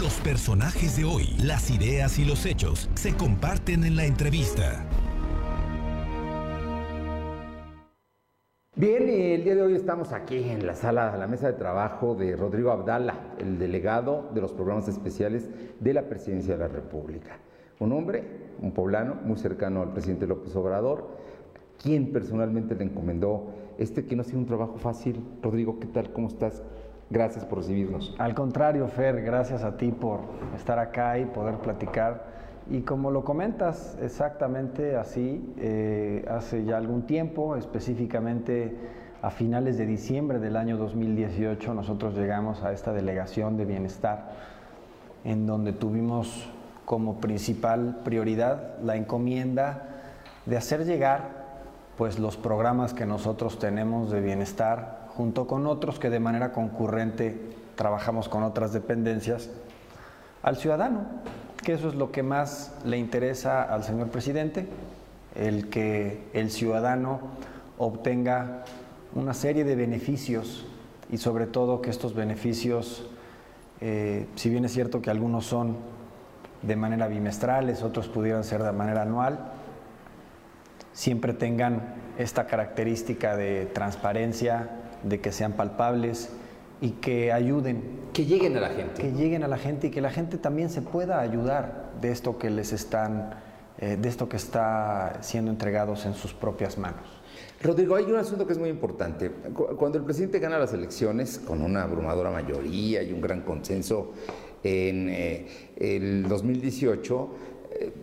Los personajes de hoy, las ideas y los hechos se comparten en la entrevista. Bien, y el día de hoy estamos aquí en la sala, la mesa de trabajo de Rodrigo Abdala, el delegado de los programas especiales de la Presidencia de la República. Un hombre, un poblano, muy cercano al presidente López Obrador, quien personalmente le encomendó este que no ha sido un trabajo fácil. Rodrigo, ¿qué tal? ¿Cómo estás? Gracias por recibirnos. Al contrario, Fer, gracias a ti por estar acá y poder platicar. Y como lo comentas, exactamente así, eh, hace ya algún tiempo, específicamente a finales de diciembre del año 2018, nosotros llegamos a esta delegación de bienestar, en donde tuvimos como principal prioridad la encomienda de hacer llegar pues los programas que nosotros tenemos de bienestar junto con otros que de manera concurrente trabajamos con otras dependencias, al ciudadano, que eso es lo que más le interesa al señor presidente, el que el ciudadano obtenga una serie de beneficios y sobre todo que estos beneficios, eh, si bien es cierto que algunos son de manera bimestrales, otros pudieran ser de manera anual, siempre tengan esta característica de transparencia, de que sean palpables y que ayuden. Que lleguen a la gente. Que lleguen a la gente y que la gente también se pueda ayudar de esto que les están, eh, de esto que está siendo entregados en sus propias manos. Rodrigo, hay un asunto que es muy importante. Cuando el presidente gana las elecciones con una abrumadora mayoría y un gran consenso en eh, el 2018, eh,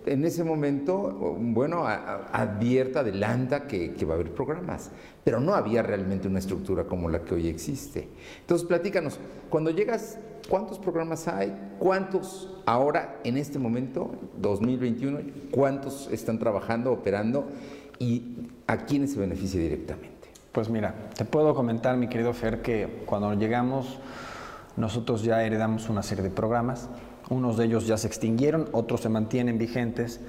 en ese momento, bueno, advierta, adelanta que, va a haber programas, pero no había realmente una estructura como la que hoy existe. Entonces, platícanos, cuando llegas, ¿cuántos programas hay? ¿Cuántos ahora, en este momento, 2021, cuántos están trabajando, operando y a quiénes se beneficia directamente? Pues mira, te puedo comentar, mi querido Fer, que cuando llegamos, nosotros ya heredamos una serie de programas unos de ellos ya se extinguieron, otros se mantienen vigentes.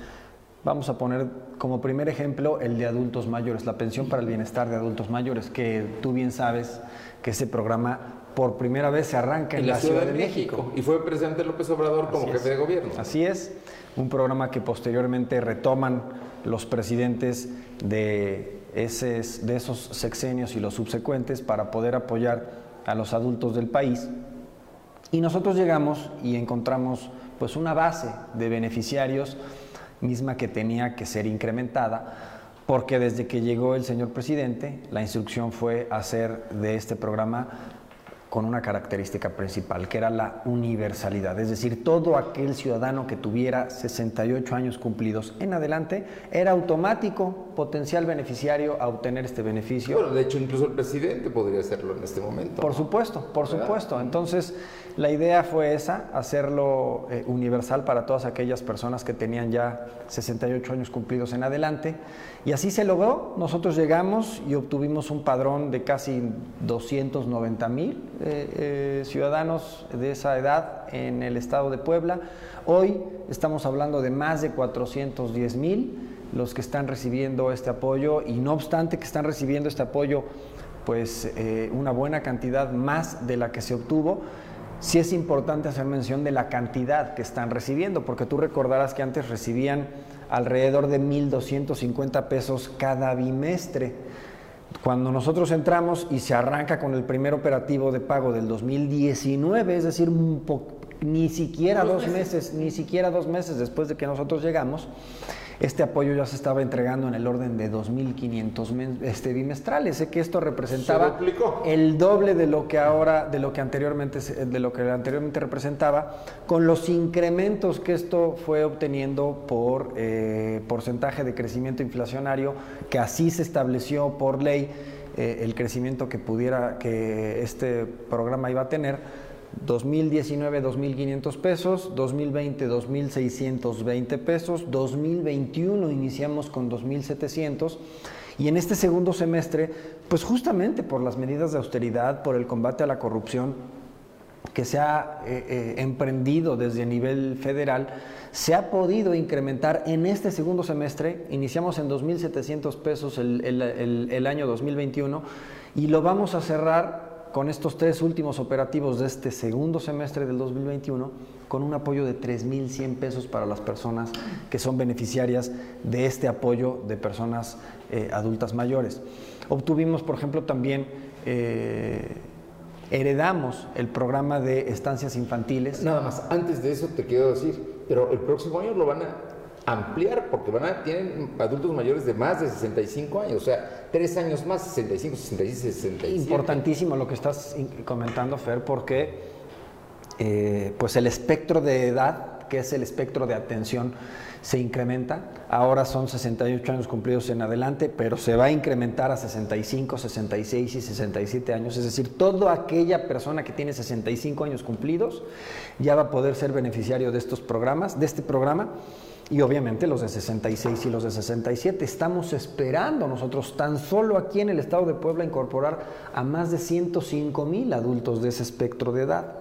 Vamos a poner como primer ejemplo el de adultos mayores, la pensión para el bienestar de adultos mayores, que tú bien sabes que ese programa por primera vez se arranca en, la, Ciudad, de, México. Y fue presidente López Obrador como jefe de gobierno. Así es, un programa que posteriormente retoman los presidentes de, ese, de esos sexenios y los subsecuentes para poder apoyar a los adultos del país y nosotros llegamos y encontramos pues una base de beneficiarios misma que tenía que ser incrementada porque desde que llegó el señor presidente la instrucción fue hacer de este programa con una característica principal, que era la universalidad. Es decir, todo aquel ciudadano que tuviera 68 años cumplidos en adelante era automático potencial beneficiario a obtener este beneficio. Bueno, de hecho, incluso el presidente podría hacerlo en este momento. Por supuesto, por supuesto. Entonces, la idea fue esa, hacerlo eh, universal para todas aquellas personas que tenían ya 68 años cumplidos en adelante. Y así se logró. Nosotros llegamos y obtuvimos un padrón de casi 290 mil eh, eh, ciudadanos de esa edad en el estado de Puebla. Hoy estamos hablando de más de 410 mil los que están recibiendo este apoyo y no obstante que están recibiendo este apoyo pues una buena cantidad más de la que se obtuvo sí es importante hacer mención de la cantidad que están recibiendo, porque tú recordarás que antes recibían alrededor de 1.250 pesos cada bimestre. Cuando nosotros entramos y se arranca con el primer operativo de pago del 2019, es decir, ni siquiera dos meses, ni siquiera dos meses después de que nosotros llegamos, este apoyo ya se estaba entregando en el orden de 2.500 este, bimestrales. Sé que esto representaba el doble de lo que ahora, de lo que anteriormente, de lo que anteriormente representaba, con los incrementos que esto fue obteniendo por eh, porcentaje de crecimiento inflacionario, que así se estableció por ley eh, el crecimiento que pudiera, que este programa iba a tener 2019 2.500 pesos, 2020 2.620 pesos, 2021 iniciamos con 2.700 y en este segundo semestre, pues justamente por las medidas de austeridad, por el combate a la corrupción que se ha eh, eh, emprendido desde nivel federal, se ha podido incrementar en este segundo semestre, iniciamos en 2.700 pesos el, el, el año 2021 y lo vamos a cerrar con estos tres últimos operativos de este segundo semestre del 2021, con un apoyo de 3.100 pesos para las personas que son beneficiarias de este apoyo de personas eh, adultas mayores. Obtuvimos, por ejemplo, también... Eh, heredamos el programa de estancias infantiles. Nada más, antes de eso te quiero decir, pero el próximo año lo van a ampliar porque van a, tienen adultos mayores de más de 65 años, o sea, tres años más, 65, 66, 67. Importantísimo lo que estás comentando, Fer, porque eh, pues el espectro de edad, que es el espectro de atención, se incrementa. Ahora son 68 años cumplidos en adelante, pero se va a incrementar a 65, 66 y 67 años. Es decir, toda aquella persona que tiene 65 años cumplidos ya va a poder ser beneficiario de estos programas, de este programa y obviamente los de 66 y los de 67. Estamos esperando nosotros tan solo aquí en el estado de Puebla incorporar a más de 105 mil adultos de ese espectro de edad.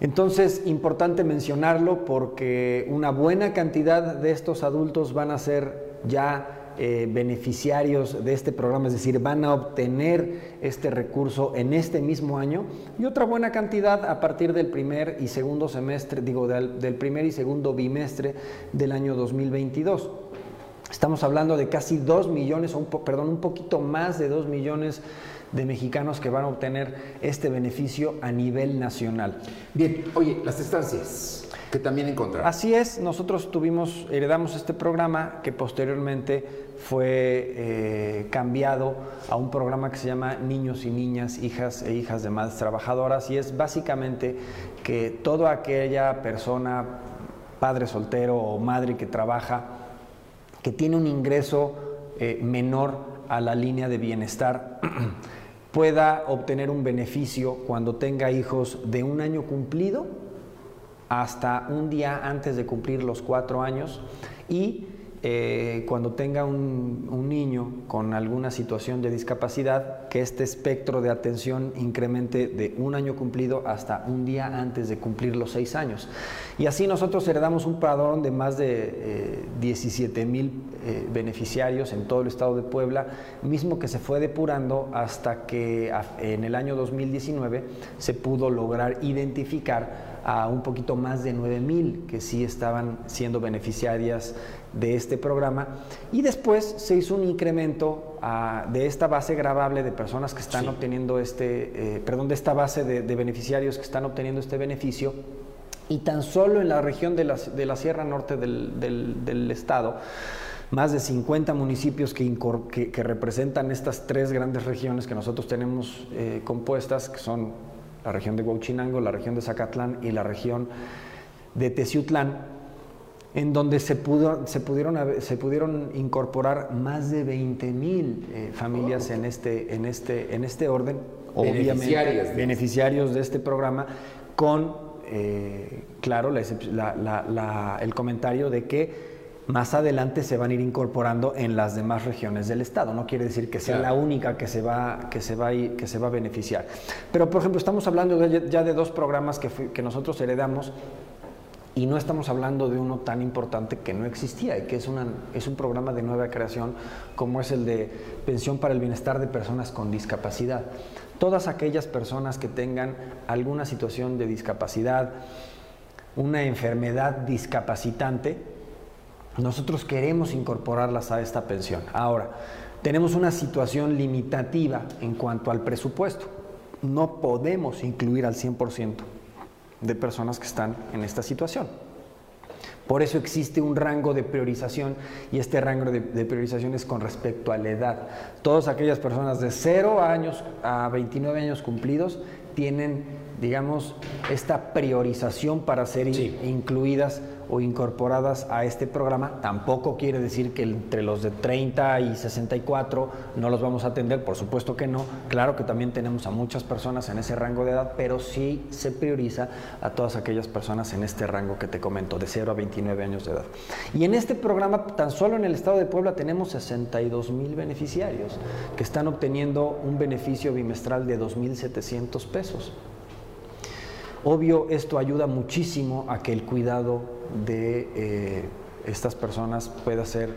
Entonces, importante mencionarlo porque una buena cantidad de estos adultos van a ser ya eh, beneficiarios de este programa, es decir, van a obtener este recurso en este mismo año y otra buena cantidad a partir del primer y segundo semestre, digo, del, primer y segundo bimestre del año 2022. Estamos hablando de casi 2 millones, o un perdón, un poquito más de 2 millones de mexicanos que van a obtener este beneficio a nivel nacional. Bien, oye, las estancias que también encontramos. Así es, nosotros tuvimos, heredamos este programa que posteriormente fue eh, cambiado a un programa que se llama Niños y Niñas, Hijas e Hijas de Madres Trabajadoras y es básicamente que toda aquella persona, padre soltero o madre que trabaja, que tiene un ingreso eh, menor a la línea de bienestar, [CLEARS THROAT] pueda obtener un beneficio cuando tenga hijos de un año cumplido hasta un día antes de cumplir los cuatro años y eh, cuando tenga un, niño con alguna situación de discapacidad, que este espectro de atención incremente de un año cumplido hasta un día antes de cumplir los seis años. Y así nosotros heredamos un padrón de más de 17 eh, mil eh, beneficiarios en todo el estado de Puebla, mismo que se fue depurando hasta que en el año 2019 se pudo lograr identificar a un poquito más de 9 mil que sí estaban siendo beneficiarias de este programa. Y después se hizo un incremento ah, de esta base grabable de personas que están obteniendo este, eh, perdón, de esta base de, beneficiarios que están obteniendo este beneficio. Y tan solo en la región de la, de la Sierra Norte del, del, estado, más de 50 municipios que, que, representan estas tres grandes regiones que nosotros tenemos eh, compuestas, que son la región de Huachinango, la región de Zacatlán y la región de Teciutlán, en donde se, pudo, se, pudieron, se pudieron incorporar más de 20 mil eh, familias en este, en, este, en este orden, obviamente beneficiarios de este programa, con, eh, claro, el comentario de que más adelante se van a ir incorporando en las demás regiones del estado. No quiere decir que sea la única que se va que se va a, que se va a beneficiar. Pero por ejemplo estamos hablando ya de dos programas que, que nosotros heredamos y no estamos hablando de uno tan importante que no existía y que es, una, es un programa de nueva creación como es el de pensión para el bienestar de personas con discapacidad. Todas aquellas personas que tengan alguna situación de discapacidad, una enfermedad discapacitante, nosotros queremos incorporarlas a esta pensión. Ahora, tenemos una situación limitativa en cuanto al presupuesto. No podemos incluir al 100% de personas que están en esta situación. Por eso existe un rango de priorización y este rango de, priorización es con respecto a la edad. Todas aquellas personas de 0 años a 29 años cumplidos tienen, digamos, esta priorización para ser incluidas o incorporadas a este programa. Tampoco quiere decir que entre los de 30 y 64 no los vamos a atender, por supuesto que no. Claro que también tenemos a muchas personas en ese rango de edad, pero sí se prioriza a todas aquellas personas en este rango que te comento, de 0 a 29 años de edad. Y en este programa, tan solo en el estado de Puebla, tenemos 62 mil beneficiarios que están obteniendo un beneficio bimestral de 2.700 pesos. Obvio, esto ayuda muchísimo a que el cuidado de eh, estas personas pueda ser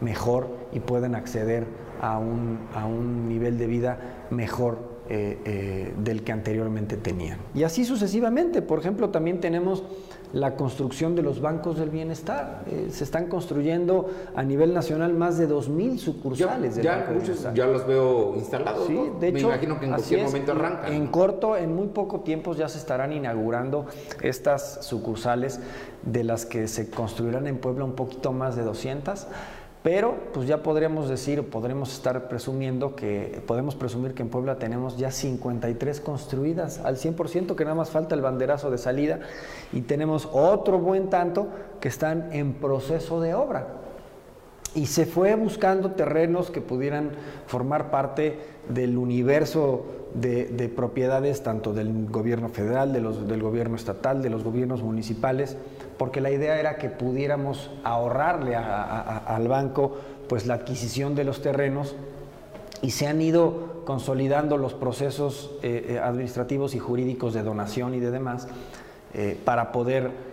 mejor y puedan acceder a un, a un nivel de vida mejor eh, eh, del que anteriormente tenían. Y así sucesivamente. Por ejemplo, también tenemos la construcción de los bancos del bienestar. Eh, se están construyendo a nivel nacional más de 2.000 sucursales. Ya, ya muchos ya los veo instalados. Sí, de hecho, Me imagino que en cualquier momento arrancan. En corto, en muy poco tiempo ya se estarán inaugurando estas sucursales de las que se construirán en Puebla un poquito más de 200 pero pues ya podríamos decir, podremos estar presumiendo que, podemos presumir que en Puebla tenemos ya 53 construidas al 100%, que nada más falta el banderazo de salida, y tenemos otro buen tanto que están en proceso de obra. Y se fue buscando terrenos que pudieran formar parte del universo de, propiedades, tanto del gobierno federal, de los, del gobierno estatal, de los gobiernos municipales, porque la idea era que pudiéramos ahorrarle al banco pues la adquisición de los terrenos y se han ido consolidando los procesos eh, eh, administrativos y jurídicos de donación y de demás eh, para poder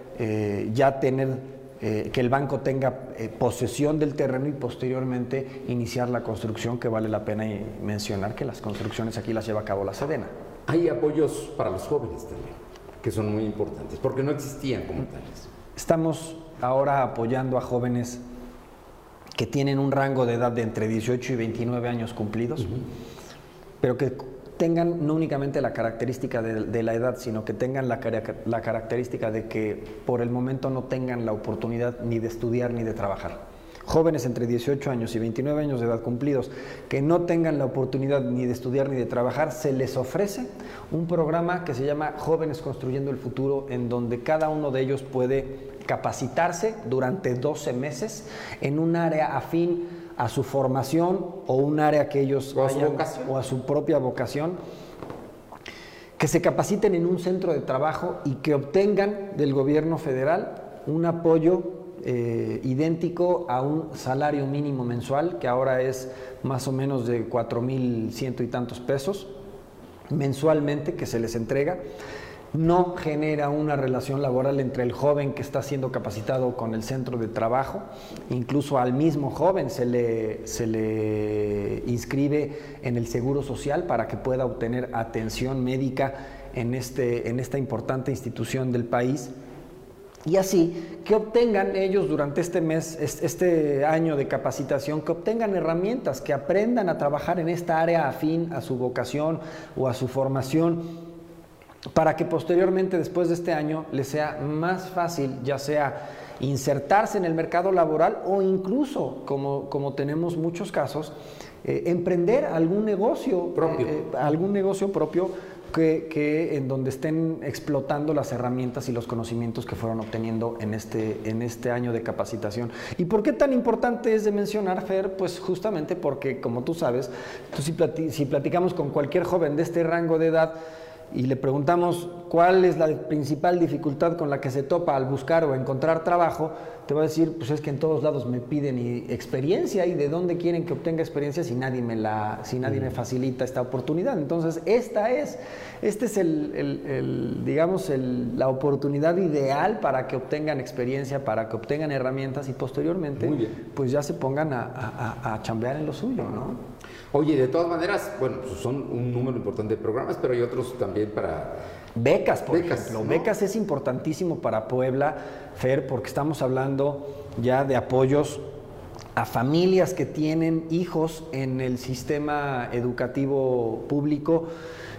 ya tener que el banco tenga posesión del terreno y posteriormente iniciar la construcción, que vale la pena mencionar que las construcciones aquí las lleva a cabo la Sedena. Hay apoyos para los jóvenes también, que son muy importantes, porque no existían como tales. Estamos ahora apoyando a jóvenes que tienen un rango de edad de entre 18 y 29 años cumplidos, pero que tengan no únicamente la característica de, la edad, sino que tengan la, la característica de que por el momento no tengan la oportunidad ni de estudiar ni de trabajar jóvenes entre 18 años y 29 años de edad cumplidos que no tengan la oportunidad ni de estudiar ni de trabajar, se les ofrece un programa que se llama Jóvenes Construyendo el Futuro, en donde cada uno de ellos puede capacitarse durante 12 meses en un área afín a su formación o un área que ellos o a, su, o a su propia vocación que se capaciten en un centro de trabajo y que obtengan del gobierno federal un apoyo eh, idéntico a un salario mínimo mensual, que ahora es más o menos de cuatro mil ciento y tantos pesos mensualmente que se les entrega. No genera una relación laboral entre el joven que está siendo capacitado con el centro de trabajo, incluso al mismo joven se le, se le inscribe en el seguro social para que pueda obtener atención médica en, este, en esta importante institución del país y así que obtengan ellos durante este mes, este año de capacitación, que obtengan herramientas, que aprendan a trabajar en esta área afín a su vocación o a su formación, para que posteriormente, después de este año, les sea más fácil, ya sea insertarse en el mercado laboral o incluso, como, como tenemos muchos casos, eh, emprender algún negocio propio. Eh, algún negocio propio que, en donde estén explotando las herramientas y los conocimientos que fueron obteniendo en este, en este año de capacitación. ¿Y por qué tan importante es de mencionar, Fer? Pues justamente porque, como tú sabes, tú si platicamos con cualquier joven de este rango de edad, y le preguntamos cuál es la principal dificultad con la que se topa al buscar o encontrar trabajo, te va a decir, pues es que en todos lados me piden experiencia y de dónde quieren que obtenga experiencia si nadie me la, si nadie me facilita esta oportunidad. Entonces, esta es, este es el, digamos, la oportunidad ideal para que obtengan experiencia, para que obtengan herramientas y posteriormente, pues ya se pongan a, a, a chambear en lo suyo, ¿no? Oye, de todas maneras, bueno, pues son un número importante de programas, pero hay otros también para... Becas, por ejemplo. Becas es importantísimo para Puebla, Fer, porque estamos hablando ya de apoyos a familias que tienen hijos en el sistema educativo público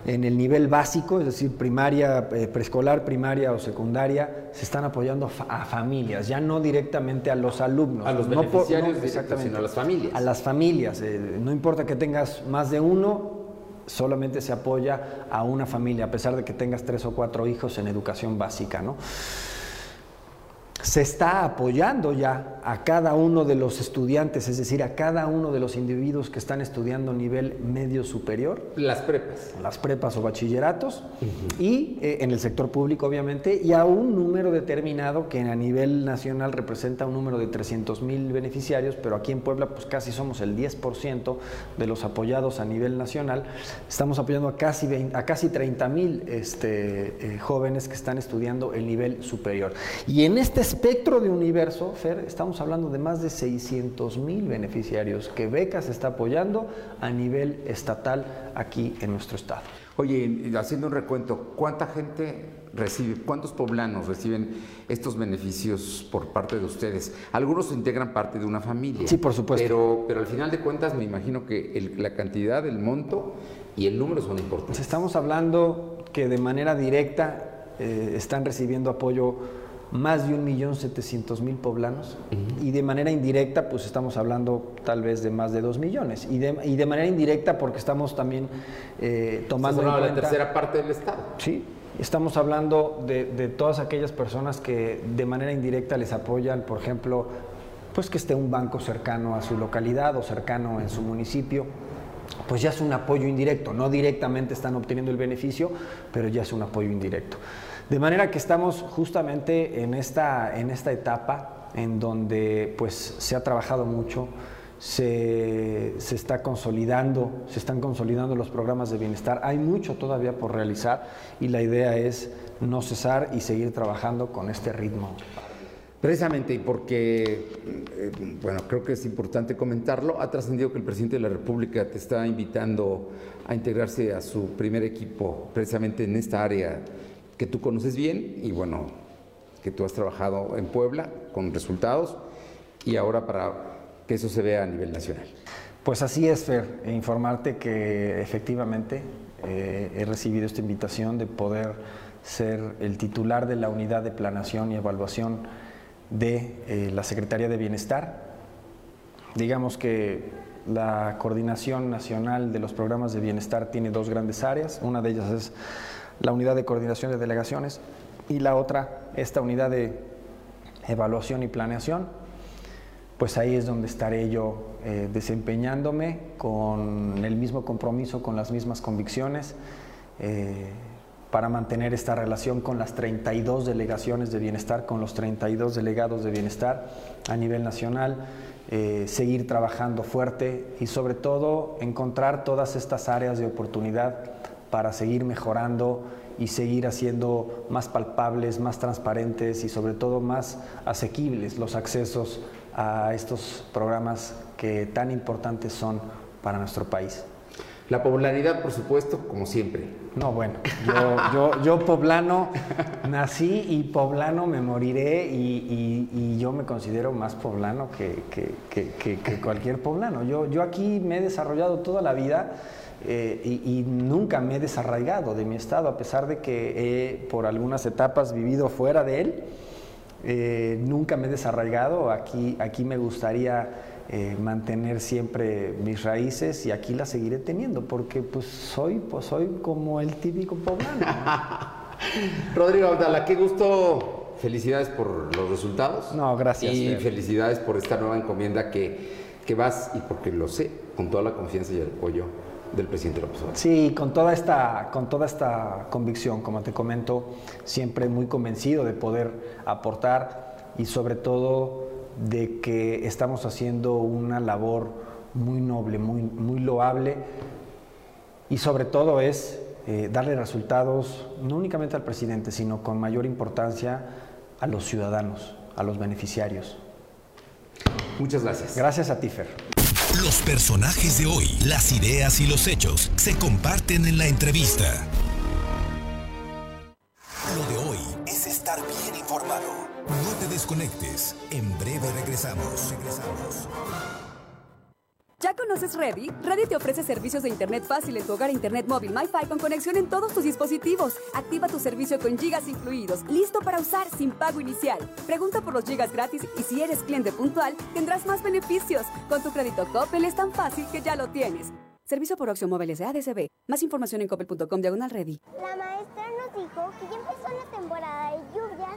en el nivel básico, es decir, primaria, eh, preescolar, primaria o secundaria, se están apoyando a familias, ya no directamente a los alumnos. A los beneficiarios, sino a las familias. A las familias. Eh, no importa que tengas más de uno, solamente se apoya a una familia, a pesar de que tengas tres o cuatro hijos en educación básica, ¿no? Se está apoyando ya a cada uno de los estudiantes, es decir, a cada uno de los individuos que están estudiando nivel medio superior. Las prepas. Las prepas o bachilleratos. Y eh, en el sector público, obviamente, y a un número determinado que a nivel nacional representa un número de 300 mil beneficiarios, pero aquí en Puebla, pues casi somos el 10% de los apoyados a nivel nacional. Estamos apoyando a casi, 20 a casi 30 mil este, eh, jóvenes que están estudiando el nivel superior. Y en este espectro de universo, Fer, estamos hablando de más de 600 mil beneficiarios que Becas está apoyando a nivel estatal aquí en nuestro estado. Oye, haciendo un recuento, ¿cuánta gente recibe, cuántos poblanos reciben estos beneficios por parte de ustedes? Algunos integran parte de una familia. Sí, por supuesto. Pero, pero al final de cuentas me imagino que el- la cantidad, el monto y el número son importantes. Pues estamos hablando que de manera directa eh, están recibiendo apoyo más de 1.700.000 poblanos y de manera indirecta pues estamos hablando tal vez de más de 2 millones y de, y de manera indirecta porque estamos también eh, tomando en la tercera parte del Estado. Sí, estamos hablando de, de todas aquellas personas que de manera indirecta les apoyan, por ejemplo, pues que esté un banco cercano a su localidad o cercano en su municipio. Pues ya es un apoyo indirecto, no directamente están obteniendo el beneficio, pero ya es un apoyo indirecto. De manera que estamos justamente en esta, en esta etapa en donde pues se ha trabajado mucho, se, se está consolidando, se están consolidando los programas de bienestar. Hay mucho todavía por realizar y la idea es no cesar y seguir trabajando con este ritmo. Precisamente y porque, eh, bueno, creo que es importante comentarlo, ha trascendido que el presidente de la República te está invitando a integrarse a su primer equipo, precisamente en esta área que tú conoces bien y bueno, que tú has trabajado en Puebla con resultados y ahora para que eso se vea a nivel nacional. Pues así es, Fer, e informarte que efectivamente eh, he recibido esta invitación de poder ser el titular de la unidad de planación y evaluación de eh, la Secretaría de Bienestar. Digamos que la coordinación nacional de los programas de bienestar tiene dos grandes áreas. Una de ellas es la unidad de coordinación de delegaciones y la otra, esta unidad de evaluación y planeación. Pues ahí es donde estaré yo eh, desempeñándome con el mismo compromiso, con las mismas convicciones, eh, para mantener esta relación con las 32 delegaciones de bienestar, con los 32 delegados de bienestar a nivel nacional, eh, seguir trabajando fuerte y sobre todo encontrar todas estas áreas de oportunidad para seguir mejorando y seguir haciendo más palpables, más transparentes y sobre todo más asequibles los accesos a estos programas que tan importantes son para nuestro país. La popularidad, por supuesto, como siempre. No, bueno, yo, yo, yo poblano nací y poblano me moriré y, y- y yo me considero más poblano que, que- que- que- que cualquier poblano. Yo, yo aquí me he desarrollado toda la vida eh, y, y nunca me he desarraigado de mi estado, a pesar de que he por algunas etapas vivido fuera de él. eh, nunca me he desarraigado, aquí, aquí me gustaría eh, mantener siempre mis raíces y aquí las seguiré teniendo porque pues soy, pues soy como el típico poblano. [LAUGHS] Rodrigo Abdala, qué gusto. Felicidades por los resultados. No, gracias, Y Fer. felicidades por esta nueva encomienda que, que vas, y porque lo sé, con toda la confianza y el apoyo del presidente López Obrador. Sí, con toda esta, con toda esta convicción, como te comento, siempre muy convencido de poder aportar y sobre todo de que estamos haciendo una labor muy noble, muy, muy loable y sobre todo es eh, darle resultados no únicamente al presidente, sino con mayor importancia a los ciudadanos, a los beneficiarios. Muchas gracias. Gracias a ti, Fer. Los personajes de hoy, las ideas y los hechos se comparten en la entrevista. Lo de hoy es estar bien informado. No te desconectes. En breve regresamos. Regresamos. ¿Ya conoces Ready? Ready te ofrece servicios de Internet fácil en tu hogar, Internet móvil, MiFi con conexión en todos tus dispositivos. Activa tu servicio con gigas incluidos, listo para usar sin pago inicial. Pregunta por los gigas gratis y si eres cliente puntual, tendrás más beneficios. Con tu crédito Coppel es tan fácil que ya lo tienes. Servicio por Oxio Móviles de ADCB. Más información en coppel.com diagonal ready. La maestra nos dijo que ya empezó la temporada de lluvias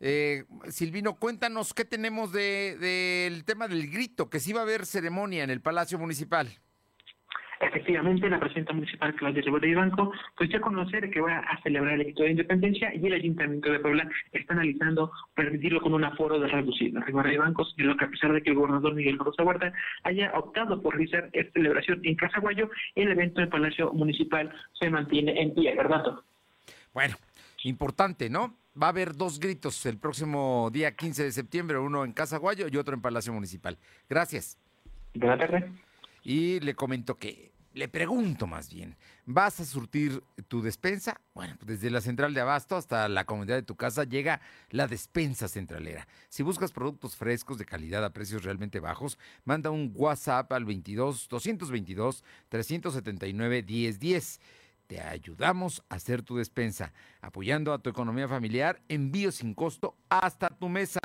Eh, Silvino, cuéntanos qué tenemos del de, tema del grito, que sí va a haber ceremonia en el Palacio Municipal. Efectivamente, la presidenta municipal Claudia Rivera Banco pues ya conocer que va a celebrar el grito de independencia y el Ayuntamiento de Puebla está analizando permitirlo con un aforo de reducido. Rivera Banco lo que a pesar de que el gobernador Miguel Rosa Huerta haya optado por realizar esta celebración en Casaguayo, el evento del Palacio Municipal se mantiene en pie, ¿verdad? Bueno, importante, ¿no? Va a haber dos gritos el próximo día 15 de septiembre, uno en Casa Guayo y otro en Palacio Municipal. Gracias. Buenas tardes. Y le comento que, le pregunto más bien, ¿vas a surtir tu despensa? Bueno, desde la central de abasto hasta la comunidad de tu casa llega la despensa centralera. Si buscas productos frescos de calidad a precios realmente bajos, manda un WhatsApp al 22 222 379 1010 te ayudamos a hacer tu despensa, apoyando a tu economía familiar, envío sin costo hasta tu mesa.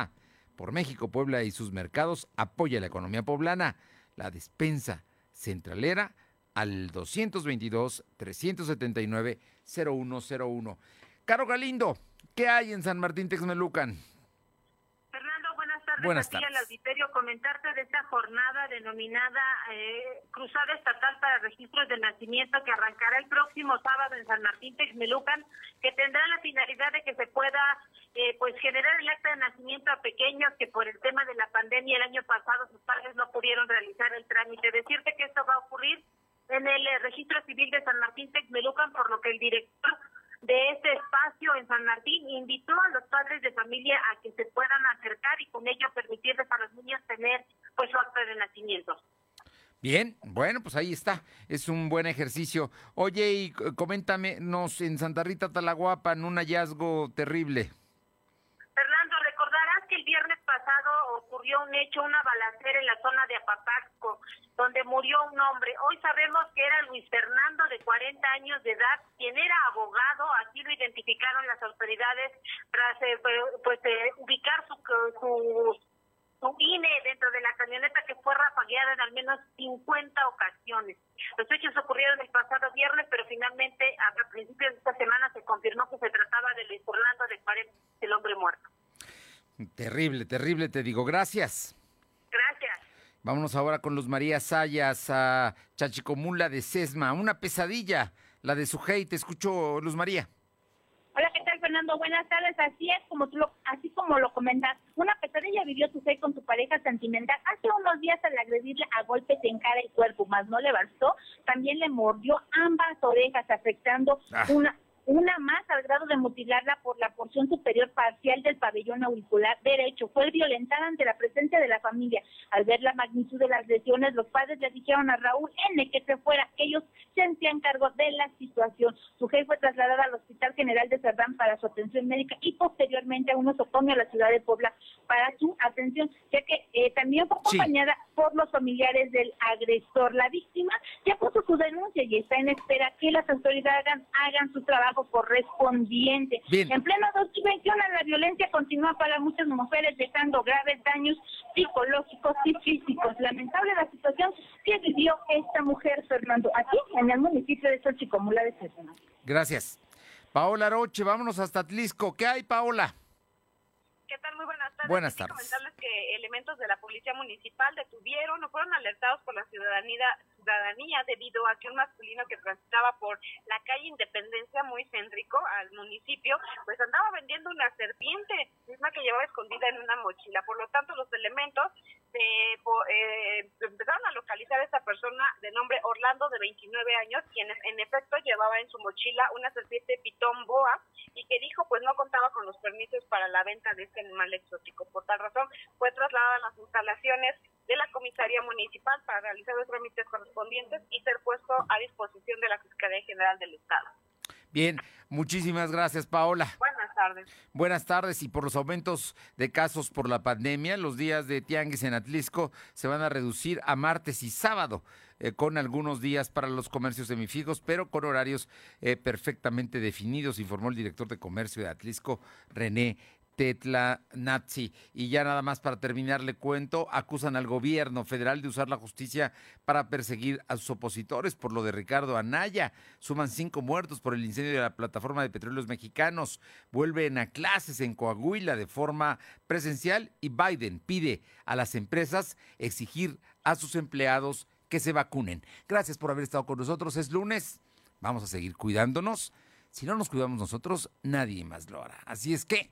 Por México, Puebla y sus mercados, apoya la economía poblana. La despensa centralera al 222-379-0101. Caro Galindo, ¿qué hay en San Martín Texmelucan? Buenas tardes. al auditorio comentarte de esta jornada denominada eh, Cruzada Estatal para Registros de Nacimiento que arrancará el próximo sábado en San Martín Texmelucan, que tendrá la finalidad de que se pueda eh, pues generar el acta de nacimiento a pequeños que por el tema de la pandemia el año pasado sus padres no pudieron realizar el trámite. Decirte que esto va a ocurrir en el eh, registro civil de San Martín Texmelucan, por lo que el director de este espacio en San Martín invitó a los padres de familia a que se puedan acercar y con ello permitirles a los niños tener pues su acta de nacimiento. Bien, bueno, pues ahí está, es un buen ejercicio. Oye, y coméntame, nos en Santa Rita Talaguapan un hallazgo terrible. Fernando, recordarás que el viernes pasado ocurrió un hecho, una balacera en la zona de Apapaxco donde murió un hombre. Hoy sabemos que era Luis Fernando, de 40 años de edad, quien era abogado, así lo identificaron las autoridades tras eh, pues eh, ubicar su, su, su INE dentro de la camioneta que fue rafagueada en al menos 50 ocasiones. Los hechos ocurrieron el pasado viernes, pero finalmente a principios de esta semana se confirmó que se trataba de Luis Fernando de 40, el hombre muerto. Terrible, terrible, te digo. Gracias. Gracias. Vámonos ahora con Luz María Sayas a Chachicomula de Sesma. Una pesadilla, la de su Te escucho, Luz María. Hola, ¿qué tal, Fernando? Buenas tardes. Así es, como tú lo, así como lo comentas, una pesadilla vivió tu con tu pareja sentimental hace unos días al agredirle a golpes en cara y cuerpo, más no le bastó, también le mordió ambas orejas, afectando ah. una una más al grado de mutilarla por la porción superior parcial del pabellón auricular derecho. Fue violentada ante la presencia de la familia. Al ver la magnitud de las lesiones, los padres le dijeron a Raúl N que se fuera. Ellos se hacían cargo de la situación. Su jefe fue trasladada al Hospital General de Cerdán para su atención médica y posteriormente a uno opone a la ciudad de Puebla para su atención, ya que eh, también fue acompañada por los familiares del agresor. La víctima ya puso su denuncia y está en espera que las autoridades hagan, hagan su trabajo correspondiente. En pleno 2021 la violencia continúa para muchas mujeres dejando graves daños psicológicos y físicos. Lamentable la situación que vivió esta mujer, Fernando, aquí en el municipio de Xochicomula de César. Gracias. Paola Roche, vámonos hasta Atlisco. ¿Qué hay, Paola? ¿Qué tal? Muy buenas tardes. Buenas tardes. comentarles que elementos de la Policía Municipal detuvieron o fueron alertados por la ciudadanía, ciudadanía debido a que un masculino que transitaba por la calle Independencia, muy céntrico al municipio, pues andaba vendiendo una serpiente, misma que llevaba escondida en una mochila. Por lo tanto, los elementos se, eh, empezaron a localizar a esta persona de nombre Orlando, de 29 años, quien en efecto llevaba en su mochila una serpiente pitón boa y que dijo pues no contaba con los permisos para la venta de este animal exótico. Por tal razón, fue trasladada a las instalaciones de la comisaría municipal para realizar los trámites correspondientes y ser puesto a disposición de la Fiscalía General del Estado. Bien, muchísimas gracias, Paola. Buenas tardes. Buenas tardes. Y por los aumentos de casos por la pandemia, los días de tianguis en Atlisco se van a reducir a martes y sábado, eh, con algunos días para los comercios semifijos, pero con horarios eh, perfectamente definidos, informó el director de comercio de Atlisco, René Tetla Nazi. Y ya nada más para terminar, le cuento, acusan al gobierno federal de usar la justicia para perseguir a sus opositores por lo de Ricardo Anaya. Suman cinco muertos por el incendio de la plataforma de petróleos mexicanos. Vuelven a clases en Coahuila de forma presencial y Biden pide a las empresas exigir a sus empleados que se vacunen. Gracias por haber estado con nosotros. Es lunes. Vamos a seguir cuidándonos. Si no nos cuidamos nosotros, nadie más lo hará. Así es que...